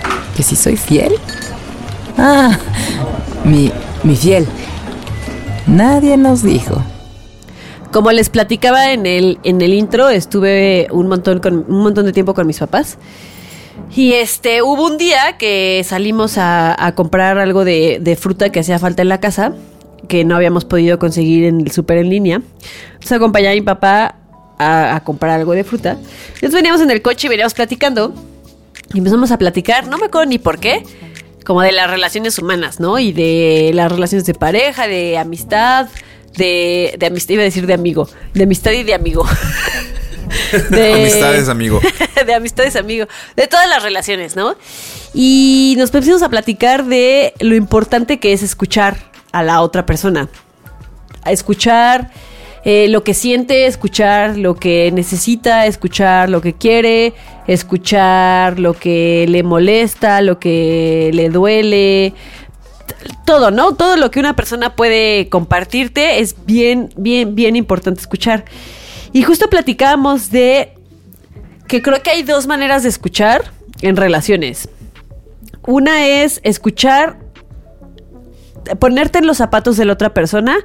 [SPEAKER 5] ¿Que si soy fiel? Ah, mi, mi fiel. Nadie nos dijo.
[SPEAKER 1] Como les platicaba en el, en el intro, estuve un montón, con, un montón de tiempo con mis papás. Y este, hubo un día que salimos a, comprar algo de, de fruta que hacía falta en la casa. que no habíamos podido conseguir en el súper en línea. Entonces acompañé a mi papá a, a comprar algo de fruta. Entonces veníamos en el coche y veníamos platicando. Y empezamos a platicar, no me acuerdo ni por qué, como de las relaciones humanas, ¿no? Y de las relaciones de pareja, de amistad, de, de amistad, iba a decir de amigo, de amistad y de amigo. De-
[SPEAKER 3] Amistades, amigo.
[SPEAKER 1] de amistades, amigo. De todas las relaciones, ¿no? Y nos pusimos a platicar de lo importante que es escuchar a la otra persona. A escuchar eh, lo que siente, escuchar lo que necesita, escuchar lo que quiere, escuchar lo que le molesta, lo que le duele. Todo, ¿no? Todo lo que una persona puede compartirte es bien, bien, bien importante escuchar. Y justo platicábamos de que creo que hay dos maneras de escuchar en relaciones. Una es escuchar, ponerte en los zapatos de la otra persona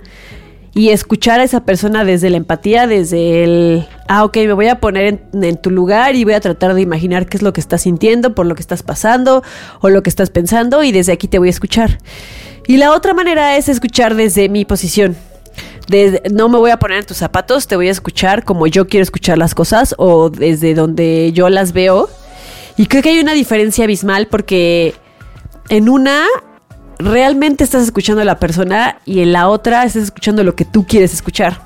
[SPEAKER 1] y escuchar a esa persona desde la empatía, desde el, ah, ok, me voy a poner en, en tu lugar y voy a tratar de imaginar qué es lo que estás sintiendo, por lo que estás pasando o lo que estás pensando y desde aquí te voy a escuchar. Y la otra manera es escuchar desde mi posición. No me voy a poner en tus zapatos, te voy a escuchar como yo quiero escuchar las cosas o desde donde yo las veo. Y creo que hay una diferencia abismal porque en una realmente estás escuchando a la persona y en la otra estás escuchando lo que tú quieres escuchar.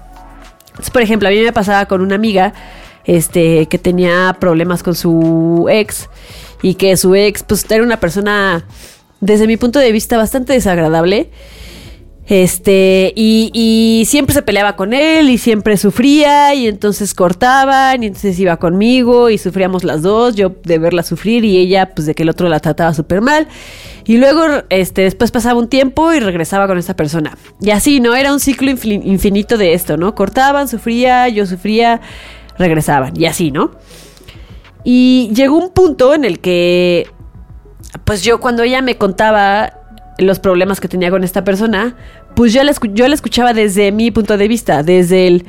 [SPEAKER 1] Entonces, por ejemplo, a mí me pasaba con una amiga este, que tenía problemas con su ex y que su ex pues era una persona desde mi punto de vista bastante desagradable. Este, y, siempre se peleaba con él y siempre sufría y entonces cortaban y entonces iba conmigo y sufríamos las dos, yo de verla sufrir y ella pues de que el otro la trataba súper mal. Y luego, este, después pasaba un tiempo y regresaba con esa persona. Y así, ¿no? Era un ciclo infin- infinito de esto, ¿no? Cortaban, sufría, yo sufría, regresaban y así, ¿no? Y llegó un punto en el que, pues yo cuando ella me contaba los problemas que tenía con esta persona, pues yo la, escu- yo la escuchaba desde mi punto de vista, desde el,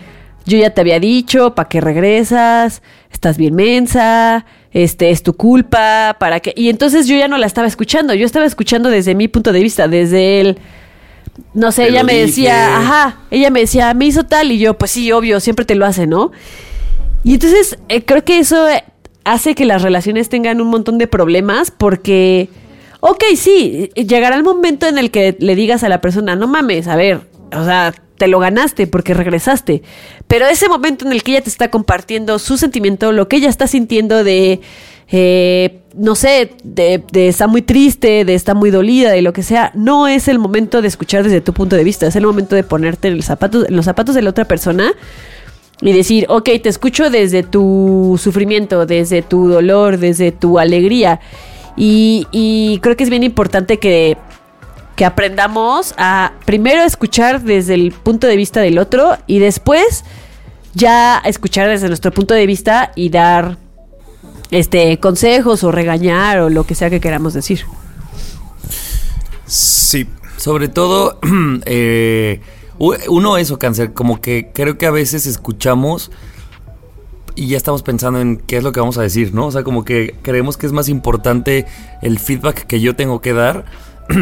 [SPEAKER 1] yo ya te había dicho, ¿para qué regresas? Estás bien mensa, este es tu culpa, ¿para qué? Y entonces yo ya no la estaba escuchando, yo estaba escuchando desde mi punto de vista, desde el, no sé,
[SPEAKER 3] Te
[SPEAKER 1] ella me
[SPEAKER 3] dije.
[SPEAKER 1] decía, ajá, ella me decía, me hizo tal y yo, pues sí, obvio, siempre te lo hace, ¿no? Y entonces eh, creo que eso eh, hace que las relaciones tengan un montón de problemas porque, ok, sí, llegará el momento en el que le digas a la persona, no mames, a ver, o sea, te lo ganaste porque regresaste. Pero ese momento en el que ella te está compartiendo su sentimiento, lo que ella está sintiendo de, eh, no sé, de, de está muy triste, de está muy dolida, de lo que sea, no es el momento de escuchar desde tu punto de vista, es el momento de ponerte en, en los zapatos de la otra persona y decir, ok, te escucho desde tu sufrimiento, desde tu dolor, desde tu alegría. Y, creo que es bien importante que, que aprendamos a primero escuchar desde el punto de vista del otro y después ya escuchar desde nuestro punto de vista y dar este consejos o regañar o lo que sea que queramos decir.
[SPEAKER 3] Sí.
[SPEAKER 2] Sobre todo, eh, uno eso, cáncer, como que creo que a veces escuchamos y ya estamos pensando en qué es lo que vamos a decir, ¿no? O sea, como que creemos que es más importante el feedback que yo tengo que dar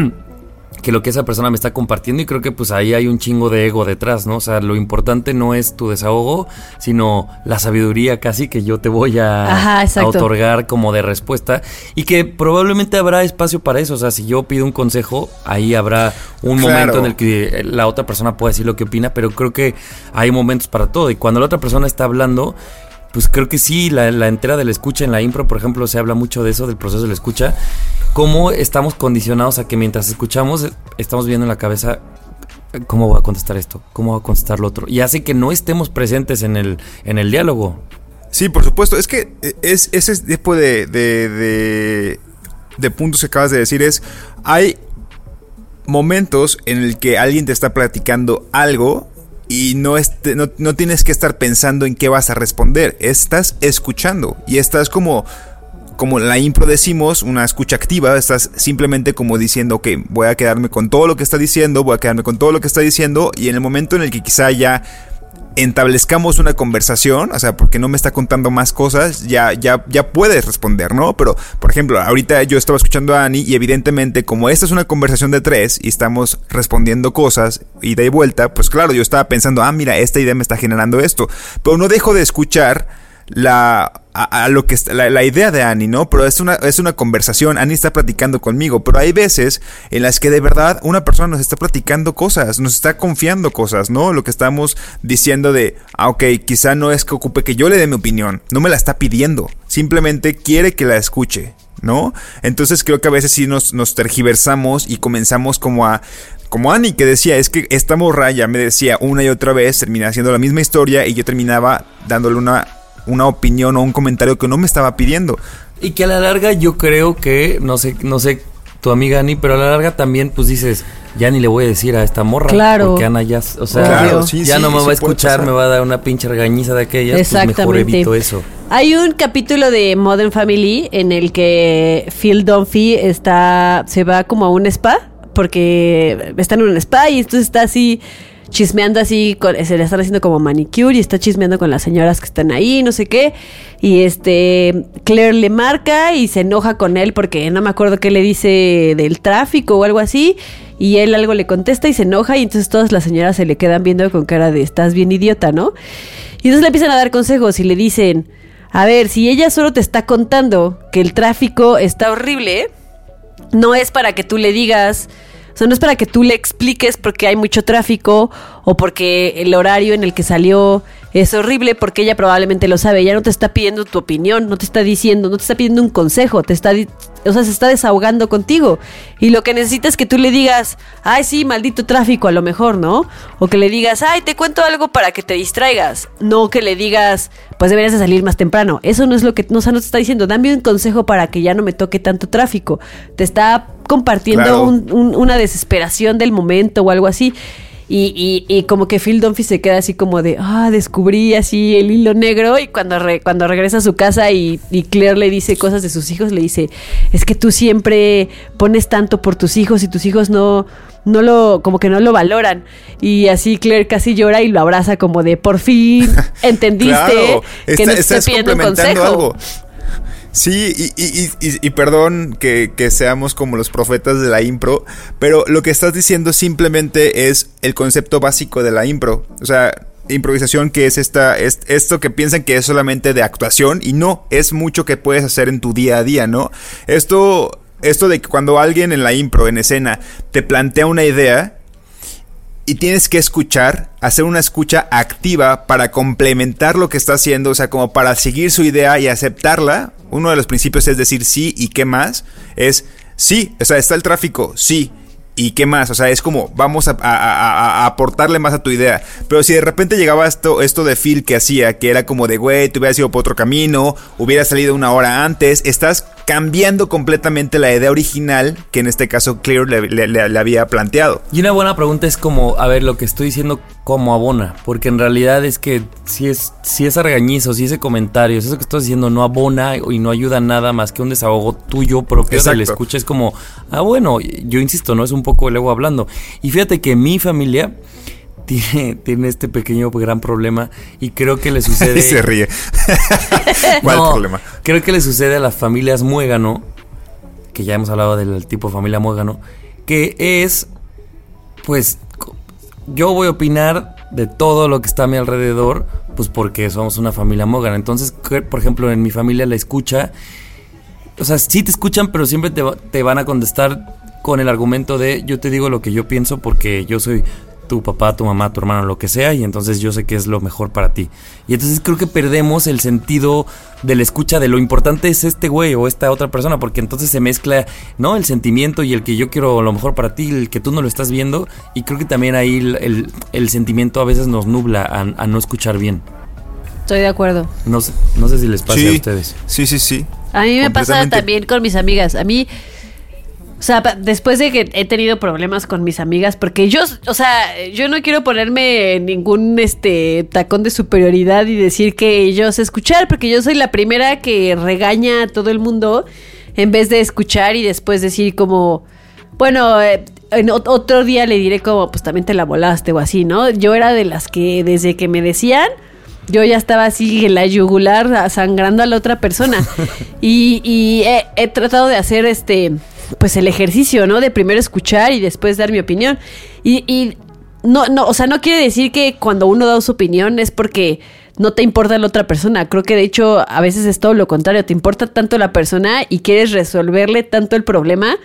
[SPEAKER 2] que lo que esa persona me está compartiendo y creo que pues ahí hay un chingo de ego detrás, ¿no? O sea, lo importante no es tu desahogo, sino la sabiduría casi que yo te voy a,
[SPEAKER 1] Ajá,
[SPEAKER 2] a
[SPEAKER 1] exacto.
[SPEAKER 2] otorgar como de respuesta y que probablemente habrá espacio para eso, o sea, si yo pido un consejo, ahí habrá un
[SPEAKER 3] Claro.
[SPEAKER 2] momento en el que la otra persona puede decir lo que opina, pero creo que hay momentos para todo y cuando la otra persona está hablando pues creo que sí, la, la entera de la escucha en la impro, por ejemplo, se habla mucho de eso, del proceso de la escucha, cómo estamos condicionados a que mientras escuchamos, estamos viendo en la cabeza cómo voy a contestar esto, cómo voy a contestar lo otro, y hace que no estemos presentes en el, en el diálogo.
[SPEAKER 3] Sí, por supuesto. Es que eh, es, ese tipo de, de, de, de puntos que acabas de decir es, hay momentos en el que alguien te está platicando algo y no, este, no, no tienes que estar pensando en qué vas a responder. Estás escuchando y estás como, como la impro decimos, una escucha activa. Estás simplemente como diciendo, ok, voy a quedarme con todo lo que está diciendo, voy a quedarme con todo lo que está diciendo y en el momento en el que quizá ya entablezcamos una conversación, o sea, porque no me está contando más cosas, ya, ya, ya puedes responder, ¿no? Pero, por ejemplo, ahorita yo estaba escuchando a Ani y evidentemente como esta es una conversación de tres y estamos respondiendo cosas y vuelta, pues claro, yo estaba pensando, ah, mira, esta idea me está generando esto, pero no dejo de escuchar la a, lo que la, la, idea de Annie, ¿no? Pero es una, es una conversación, Annie está platicando conmigo, pero hay veces en las que de verdad una persona nos está platicando cosas, nos está confiando cosas, ¿no? Lo que estamos diciendo de, ah, ok, quizá no es que ocupe que yo le dé mi opinión, no me la está pidiendo, simplemente quiere que la escuche, ¿no? Entonces creo que a veces sí nos, nos tergiversamos y comenzamos como a como Annie que decía, es que esta morra ya me decía una y otra vez, termina haciendo la misma historia y yo terminaba dándole una una opinión o un comentario que no me estaba pidiendo.
[SPEAKER 2] Y que a la larga yo creo que, no sé, no sé tu amiga Ani, pero a la larga también pues dices, ya ni le voy a decir a esta morra.
[SPEAKER 1] Claro.
[SPEAKER 2] Porque Ana ya, o sea, ya no me va a escuchar, me va a dar una pinche regañiza de aquella. Exactamente. Pues mejor evito eso.
[SPEAKER 1] Hay un capítulo de Modern Family en el que Phil Dunphy está, se va como a un spa, porque está en un spa y entonces está así chismeando así, se le están haciendo como manicure y está chismeando con las señoras que están ahí, no sé qué. Y este, Claire le marca y se enoja con él porque no me acuerdo qué le dice del tráfico o algo así. Y él algo le contesta y se enoja y entonces todas las señoras se le quedan viendo con cara de estás bien idiota, ¿no? Y entonces le empiezan a dar consejos y le dicen, a ver, si ella solo te está contando que el tráfico está horrible, no es para que tú le digas o sea, no es para que tú le expliques porque hay mucho tráfico o porque el horario en el que salió es horrible porque ella probablemente lo sabe. Ella no te está pidiendo tu opinión, no te está diciendo, no te está pidiendo un consejo, te está, o sea, se está desahogando contigo. Y lo que necesitas es que tú le digas, ay, sí, maldito tráfico, a lo mejor, ¿no? O que le digas, ay, te cuento algo para que te distraigas. No que le digas, pues deberías de salir más temprano. Eso no es lo que, no, o sea, no te está diciendo, dame un consejo para que ya no me toque tanto tráfico. Te está compartiendo una desesperación del momento o algo así. Y, y, como que Phil Dunphy se queda así como de, ah, descubrí así el hilo negro y cuando, cuando regresa a su casa y, y, Claire le dice cosas de sus hijos, le dice, es que tú siempre pones tanto por tus hijos y tus hijos no, no lo, como que no lo valoran. Y así Claire casi llora y lo abraza como de, por fin entendiste que no estoy pidiendo consejo. Algo.
[SPEAKER 3] Sí, y, y, y, y perdón que, que, seamos como los profetas de la impro, pero lo que estás diciendo simplemente es el concepto básico de la impro. O sea, improvisación que es esta, es esto que piensan que es solamente de actuación y no, es mucho que puedes hacer en tu día a día, ¿no? Esto, esto de que cuando alguien en la impro, en escena, te plantea una idea, y tienes que escuchar, hacer una escucha activa para complementar lo que está haciendo, o sea, como para seguir su idea y aceptarla. Uno de los principios es decir sí y qué más. Es sí, o sea, está el tráfico, sí. ¿Y qué más? O sea, es como, vamos a, aportarle más a tu idea. Pero si de repente llegaba esto, esto de Phil que hacía, que era como de, güey, tú hubieras ido por otro camino, hubiera salido una hora antes, estás cambiando completamente la idea original que en este caso Clear le, había planteado.
[SPEAKER 2] Y una buena pregunta es como, a ver, lo que estoy diciendo como abona, porque en realidad es que si es si esa regañiza o si ese comentario, eso que estás diciendo no abona y no ayuda nada más que un desahogo tuyo propio Exacto. le escucha, es como, ah, bueno, yo insisto, no es un poco el ego hablando. Y fíjate que mi familia tiene, tiene este pequeño gran problema y creo que le sucede.
[SPEAKER 3] y se ríe. ¿Cuál problema?
[SPEAKER 2] Creo que le sucede a las familias muégano, que ya hemos hablado del tipo familia muégano, que es, pues, yo voy a opinar de todo lo que está a mi alrededor, pues porque somos una familia muégano. Entonces, por ejemplo, en mi familia la escucha. O sea, sí te escuchan, pero siempre te, te van a contestar con el argumento de yo te digo lo que yo pienso porque yo soy tu papá, tu mamá, tu hermano, lo que sea, y entonces yo sé que es lo mejor para ti. Y entonces creo que perdemos el sentido de la escucha de lo importante es este güey o esta otra persona, porque entonces se mezcla, ¿no? El sentimiento y el que yo quiero lo mejor para ti, el que tú no lo estás viendo, y creo que también ahí el, sentimiento a veces nos nubla a, no escuchar bien.
[SPEAKER 1] Estoy de acuerdo.
[SPEAKER 2] No sé, no sé si les pasa a ustedes.
[SPEAKER 3] Sí, sí, sí.
[SPEAKER 1] A mí me pasa también con mis amigas. A mí o sea, después de que he tenido problemas con mis amigas, porque yo, o sea, yo no quiero ponerme ningún este tacón de superioridad y decir que yo sé escuchar, porque yo soy la primera que regaña a todo el mundo en vez de escuchar y después decir como, Bueno, eh, en ot- otro día le diré como, pues también te la volaste o así, ¿no? Yo era de las que desde que me decían, yo ya estaba así en la yugular sangrando a la otra persona. y y he, he tratado de hacer este, pues el ejercicio, ¿no? De primero escuchar y después dar mi opinión. Y, y no, no, o sea, no quiere decir que cuando uno da su opinión es porque no te importa la otra persona. Creo que de hecho a veces es todo lo contrario. Te importa tanto la persona y quieres resolverle tanto el problema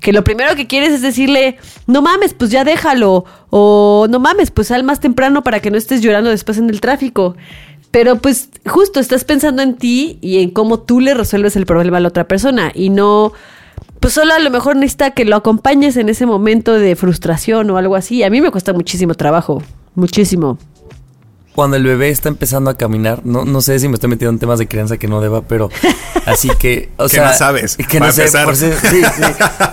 [SPEAKER 1] que lo primero que quieres es decirle, no mames, pues ya déjalo. O no mames, pues sal más temprano para que no estés llorando después en el tráfico. Pero pues justo estás pensando en ti y en cómo tú le resuelves el problema a la otra persona y no pues solo a lo mejor necesita que lo acompañes en ese momento de frustración o algo así. A mí me cuesta muchísimo trabajo, muchísimo.
[SPEAKER 2] Cuando el bebé está empezando a caminar, no, no sé si me estoy metiendo en temas de crianza que no deba, pero así que, o
[SPEAKER 3] Que
[SPEAKER 2] sea,
[SPEAKER 3] no sabes,
[SPEAKER 2] que no sé,
[SPEAKER 3] empezar.
[SPEAKER 2] por ser- sí, sí.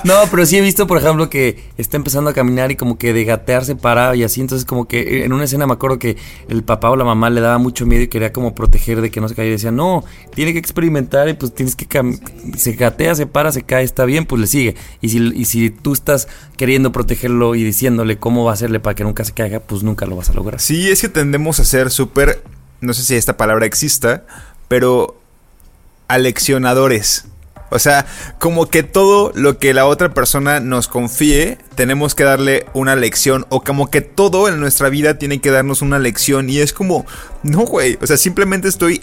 [SPEAKER 2] No, pero sí he visto, por ejemplo, que está empezando a caminar y como que de gatear se para y así, entonces como que en una escena me acuerdo que el papá o la mamá le daba mucho miedo y quería como proteger de que no se caiga y decía, no, tiene que experimentar y pues tienes que se gatea, se para, se cae, está bien, pues le sigue. Y si, y si tú estás queriendo protegerlo y diciéndole cómo va a hacerle para que nunca se caiga, pues nunca lo vas a lograr.
[SPEAKER 3] Sí, es que tendemos a ser súper, no sé si esta palabra exista, pero aleccionadores. O sea, como que todo lo que la otra persona nos confíe, tenemos que darle una lección. O como que todo en nuestra vida tiene que darnos una lección. Y es como, no, güey. O sea, simplemente estoy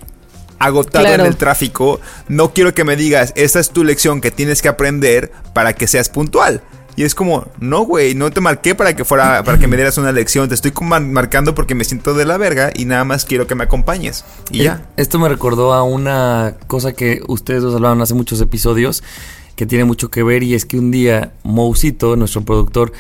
[SPEAKER 3] agotado
[SPEAKER 1] Claro.
[SPEAKER 3] en el tráfico. No quiero que me digas, esta es tu lección que tienes que aprender para que seas puntual. Y es como, no, güey, no te marqué para que fuera, para que me dieras una lección. Te estoy marcando porque me siento de la verga y nada más quiero que me acompañes. Y ya.
[SPEAKER 2] Eh, Esto me recordó a una cosa que ustedes dos hablaban hace muchos episodios que tiene mucho que ver y es que un día Mousito, nuestro productor,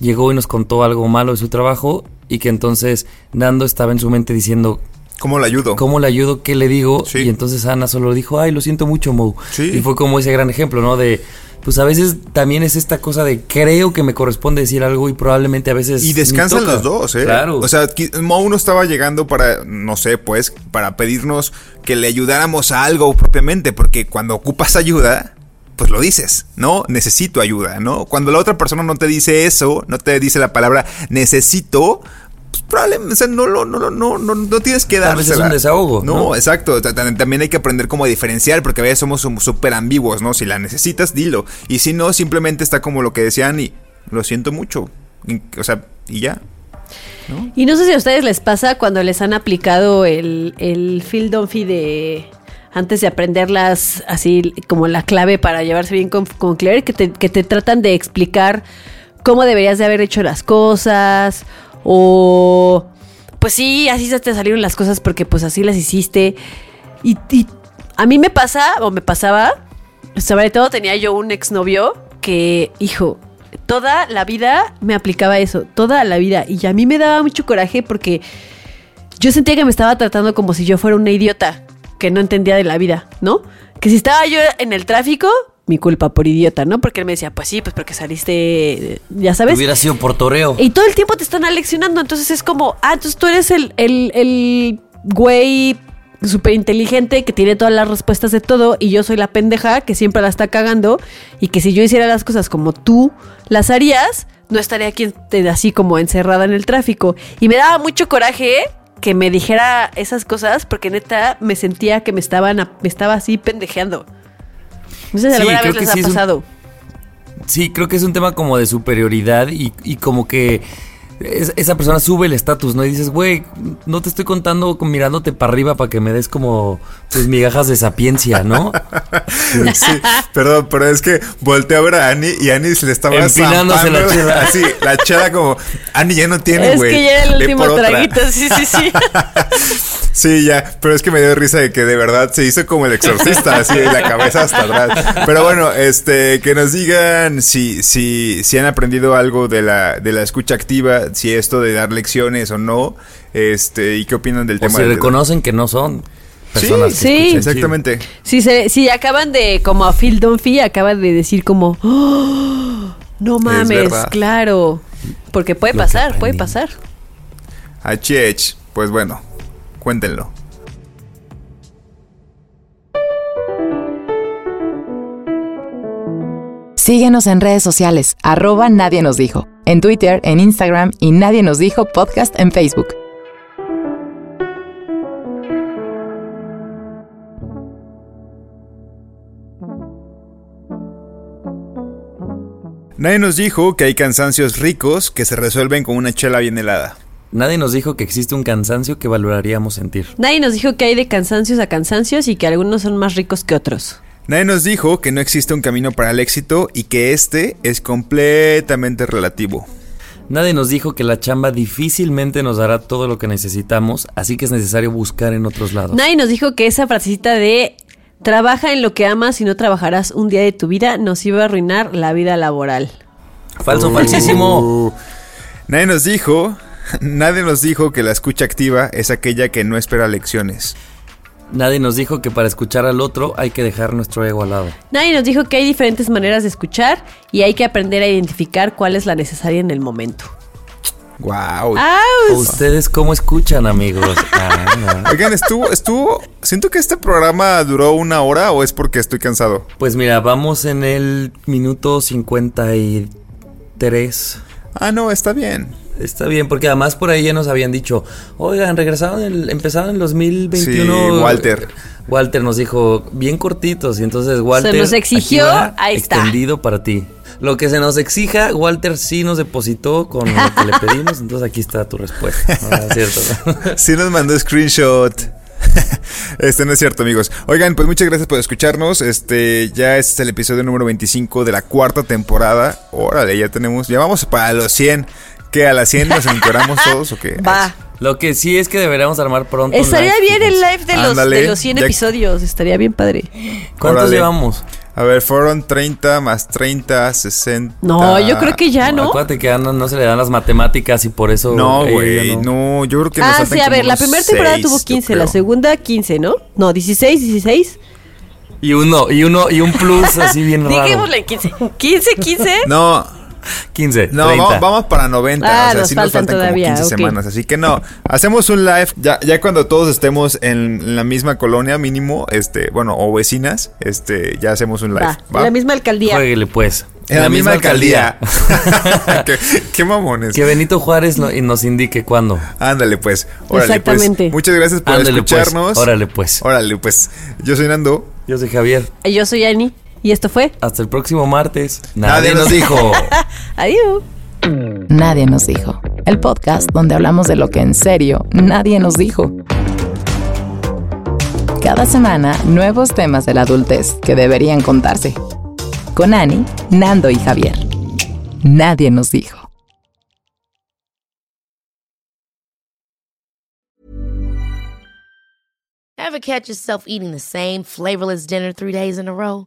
[SPEAKER 2] llegó y nos contó algo malo de su trabajo y que entonces Nando estaba en su mente diciendo
[SPEAKER 3] ¿Cómo lo ayudo?
[SPEAKER 2] ¿Cómo le ayudo? ¿Qué le digo?
[SPEAKER 3] Sí.
[SPEAKER 2] Y entonces Ana solo dijo, ay, lo siento mucho, Mo.
[SPEAKER 3] Sí.
[SPEAKER 2] Y fue como ese gran ejemplo, ¿no? De, pues a veces también es esta cosa de creo que me corresponde decir algo y probablemente a veces...
[SPEAKER 3] Y descansan los dos, ¿eh?
[SPEAKER 2] Claro.
[SPEAKER 3] O sea, Mo no estaba llegando para, no sé, pues, para pedirnos que le ayudáramos a algo propiamente, porque cuando ocupas ayuda, pues lo dices, ¿no? Necesito ayuda, ¿no? Cuando la otra persona no te dice eso, no te dice la palabra necesito, probablemente, o sea, no, lo- no, lo- no, no, no tienes que
[SPEAKER 2] vez es un desahogo,
[SPEAKER 3] No,
[SPEAKER 2] ¿no?
[SPEAKER 3] exacto. También hay que aprender cómo diferenciar, porque a veces somos som- súper ambiguos, ¿no? Si la necesitas, dilo. Y si no, simplemente está como lo que decían y lo siento mucho. Y- O sea, y ya.
[SPEAKER 1] Y no sé si a ustedes les pasa cuando les han aplicado el, el Phil Dunphy de antes de aprenderlas así como la clave para llevarse bien con, con Claire, que te, que te tratan de explicar cómo deberías de haber hecho las cosas o pues sí, así se te salieron las cosas porque pues así las hiciste. Y, y a mí me pasa, o me pasaba, sobre todo tenía yo un exnovio que, hijo, toda la vida me aplicaba eso, toda la vida. Y a mí me daba mucho coraje porque yo sentía que me estaba tratando como si yo fuera una idiota que no entendía de la vida, ¿no? Que si estaba yo en el tráfico, mi culpa por idiota, ¿no? Porque él me decía, pues sí, pues porque saliste, ya sabes.
[SPEAKER 2] Hubiera sido por toreo.
[SPEAKER 1] Y todo el tiempo te están aleccionando. Entonces es como, ah, entonces tú eres el, el, el güey súper inteligente que tiene todas las respuestas de todo y yo soy la pendeja que siempre la está cagando y que si yo hiciera las cosas como tú las harías, no estaría aquí así como encerrada en el tráfico. Y me daba mucho coraje que me dijera esas cosas porque neta me sentía que me estaban me estaba así pendejeando. No sé si
[SPEAKER 2] Sí,
[SPEAKER 1] alguna
[SPEAKER 2] creo
[SPEAKER 1] vez
[SPEAKER 2] que
[SPEAKER 1] les ha
[SPEAKER 2] sí es un-
[SPEAKER 1] pasado.
[SPEAKER 2] Sí, creo que es un tema como de superioridad y, y como que es- esa persona sube el estatus, ¿no? Y dices, güey, no te estoy contando con- mirándote para arriba para que me des como tus migajas de sapiencia, ¿no?
[SPEAKER 3] Sí, perdón, pero es que volteé a ver a Annie y Annie se le estaba
[SPEAKER 2] Empinándose la chela.
[SPEAKER 3] Así, la chela como, Annie ya no tiene,
[SPEAKER 1] Es
[SPEAKER 3] güey.
[SPEAKER 1] que ya era el último
[SPEAKER 3] por otra".
[SPEAKER 1] traguito, sí, sí, sí.
[SPEAKER 3] Sí, ya, pero es que me dio risa de que de verdad se hizo como el exorcista, así de la cabeza hasta atrás. Pero bueno, este, que nos digan si, si, si han aprendido algo de la, de la escucha activa, si esto de dar lecciones o no, este, y qué opinan del
[SPEAKER 2] O
[SPEAKER 3] tema
[SPEAKER 2] si
[SPEAKER 3] del-
[SPEAKER 2] reconocen que no son personas que
[SPEAKER 1] sí.
[SPEAKER 2] escuchan
[SPEAKER 3] Exactamente.
[SPEAKER 1] Sí, se, sí, acaban de, como a Phil Dunphy, acaban de decir como, "Oh, no mames, claro. Porque puede
[SPEAKER 2] Lo
[SPEAKER 1] pasar, puede pasar.
[SPEAKER 3] HH, pues bueno, cuéntenlo.
[SPEAKER 5] Síguenos en redes sociales, arroba Nadie nos dijo, en Twitter, en Instagram y Nadie nos dijo podcast en Facebook.
[SPEAKER 3] Nadie nos dijo que hay cansancios ricos que se resuelven con una chela bien helada.
[SPEAKER 2] Nadie nos dijo que existe un cansancio que valoraríamos sentir.
[SPEAKER 1] Nadie nos dijo que hay de cansancios a cansancios y que algunos son más ricos que otros.
[SPEAKER 3] Nadie nos dijo que no existe un camino para el éxito y que este es completamente relativo.
[SPEAKER 2] Nadie nos dijo que la chamba difícilmente nos dará todo lo que necesitamos, así que es necesario buscar en otros lados.
[SPEAKER 1] Nadie nos dijo que esa frasecita de trabaja en lo que amas y no trabajarás un día de tu vida nos iba a arruinar la vida laboral.
[SPEAKER 2] Falso, falsísimo.
[SPEAKER 3] Uh. Nadie nos dijo, nadie nos dijo que la escucha activa es aquella que no espera lecciones.
[SPEAKER 2] Nadie nos dijo que para escuchar al otro hay que dejar nuestro ego al lado.
[SPEAKER 1] Nadie nos dijo que hay diferentes maneras de escuchar y hay que aprender a identificar cuál es la necesaria en el momento.
[SPEAKER 3] Wow.
[SPEAKER 1] ¡Aus!
[SPEAKER 2] ¿Ustedes cómo escuchan, amigos? Ah,
[SPEAKER 3] Oigan, estuvo, estuvo. Siento que este programa duró una hora o es porque estoy cansado.
[SPEAKER 2] Pues mira, vamos en el minuto 53.
[SPEAKER 3] Ah, no, está bien.
[SPEAKER 2] Está bien, porque además por ahí ya nos habían dicho, oigan, regresaron, el, empezaron en el 2021.
[SPEAKER 3] Sí, Walter.
[SPEAKER 2] Walter nos dijo, bien cortitos, y entonces Walter...
[SPEAKER 1] nos exigió,
[SPEAKER 2] aquí va,
[SPEAKER 1] ahí está.
[SPEAKER 2] Extendido para ti. Lo que se nos exija, Walter sí nos depositó con lo que le pedimos, entonces aquí está tu respuesta. ¿no? Es cierto.
[SPEAKER 3] Sí nos mandó screenshot. Este no es cierto, amigos. Oigan, pues muchas gracias por escucharnos. Este ya este es el episodio número 25 de la cuarta temporada. Órale, ya tenemos, ya vamos para los 100. ¿Qué? ¿A las 100 nos encueramos todos o qué?
[SPEAKER 1] Va.
[SPEAKER 2] Lo que sí es que deberíamos armar pronto. un
[SPEAKER 1] Estaría
[SPEAKER 2] live,
[SPEAKER 1] bien el live de los,
[SPEAKER 3] Ándale,
[SPEAKER 1] de los 100
[SPEAKER 3] ya-
[SPEAKER 1] episodios. Estaría bien padre.
[SPEAKER 2] ¿Cuántos
[SPEAKER 3] Órale.
[SPEAKER 2] llevamos?
[SPEAKER 3] A ver, fueron 30 más 30, 60.
[SPEAKER 1] No, yo creo que ya, ¿no?
[SPEAKER 2] Acuérdate que Ana no se le dan las matemáticas y por eso.
[SPEAKER 3] No,
[SPEAKER 2] ella
[SPEAKER 3] güey, no. yo creo que nos
[SPEAKER 1] Ah, sí, a ver, la primera temporada
[SPEAKER 3] seis,
[SPEAKER 1] tuvo
[SPEAKER 3] yo
[SPEAKER 1] 15, la segunda 15, ¿no? No, 16, 16.
[SPEAKER 2] Y uno, y uno, y un plus así bien raro.
[SPEAKER 1] Dijémosle en 15. 15, 15.
[SPEAKER 3] No,
[SPEAKER 2] 15,
[SPEAKER 3] no,
[SPEAKER 2] 30.
[SPEAKER 3] vamos, vamos para 90.
[SPEAKER 1] Ah,
[SPEAKER 3] o sea,
[SPEAKER 1] nos
[SPEAKER 3] sí nos
[SPEAKER 1] faltan
[SPEAKER 3] faltan
[SPEAKER 1] todavía,
[SPEAKER 3] como 15
[SPEAKER 1] ok.
[SPEAKER 3] semanas. Así que no, hacemos un live ya, ya cuando todos estemos en, la misma colonia mínimo, este, bueno, o vecinas, este, ya hacemos un live.
[SPEAKER 1] Va, la misma alcaldía.
[SPEAKER 2] Jueguele, pues.
[SPEAKER 3] En la, misma alcaldía. qué, qué mamones.
[SPEAKER 2] Que Benito Juárez no- y nos indique cuándo.
[SPEAKER 3] Ándale, pues. Órale,
[SPEAKER 1] Exactamente.
[SPEAKER 3] Pues. Muchas gracias por
[SPEAKER 2] Ándale, pues.
[SPEAKER 3] escucharnos.
[SPEAKER 2] Órale, pues.
[SPEAKER 3] Órale, pues. Yo soy Nando.
[SPEAKER 2] Yo soy Javier.
[SPEAKER 1] Yo soy Annie. Y esto fue.
[SPEAKER 2] Hasta el próximo martes.
[SPEAKER 3] Nadie
[SPEAKER 2] Nadie,
[SPEAKER 3] nos
[SPEAKER 2] nos dijo.
[SPEAKER 1] Adiós.
[SPEAKER 5] Nadie nos dijo. El podcast donde hablamos de lo que en serio nadie nos dijo. Cada semana, nuevos temas de la adultez que deberían contarse. Con Ani, Nando y Javier. Nadie nos dijo.
[SPEAKER 7] Ever catch yourself eating the same flavorless dinner three days in a row?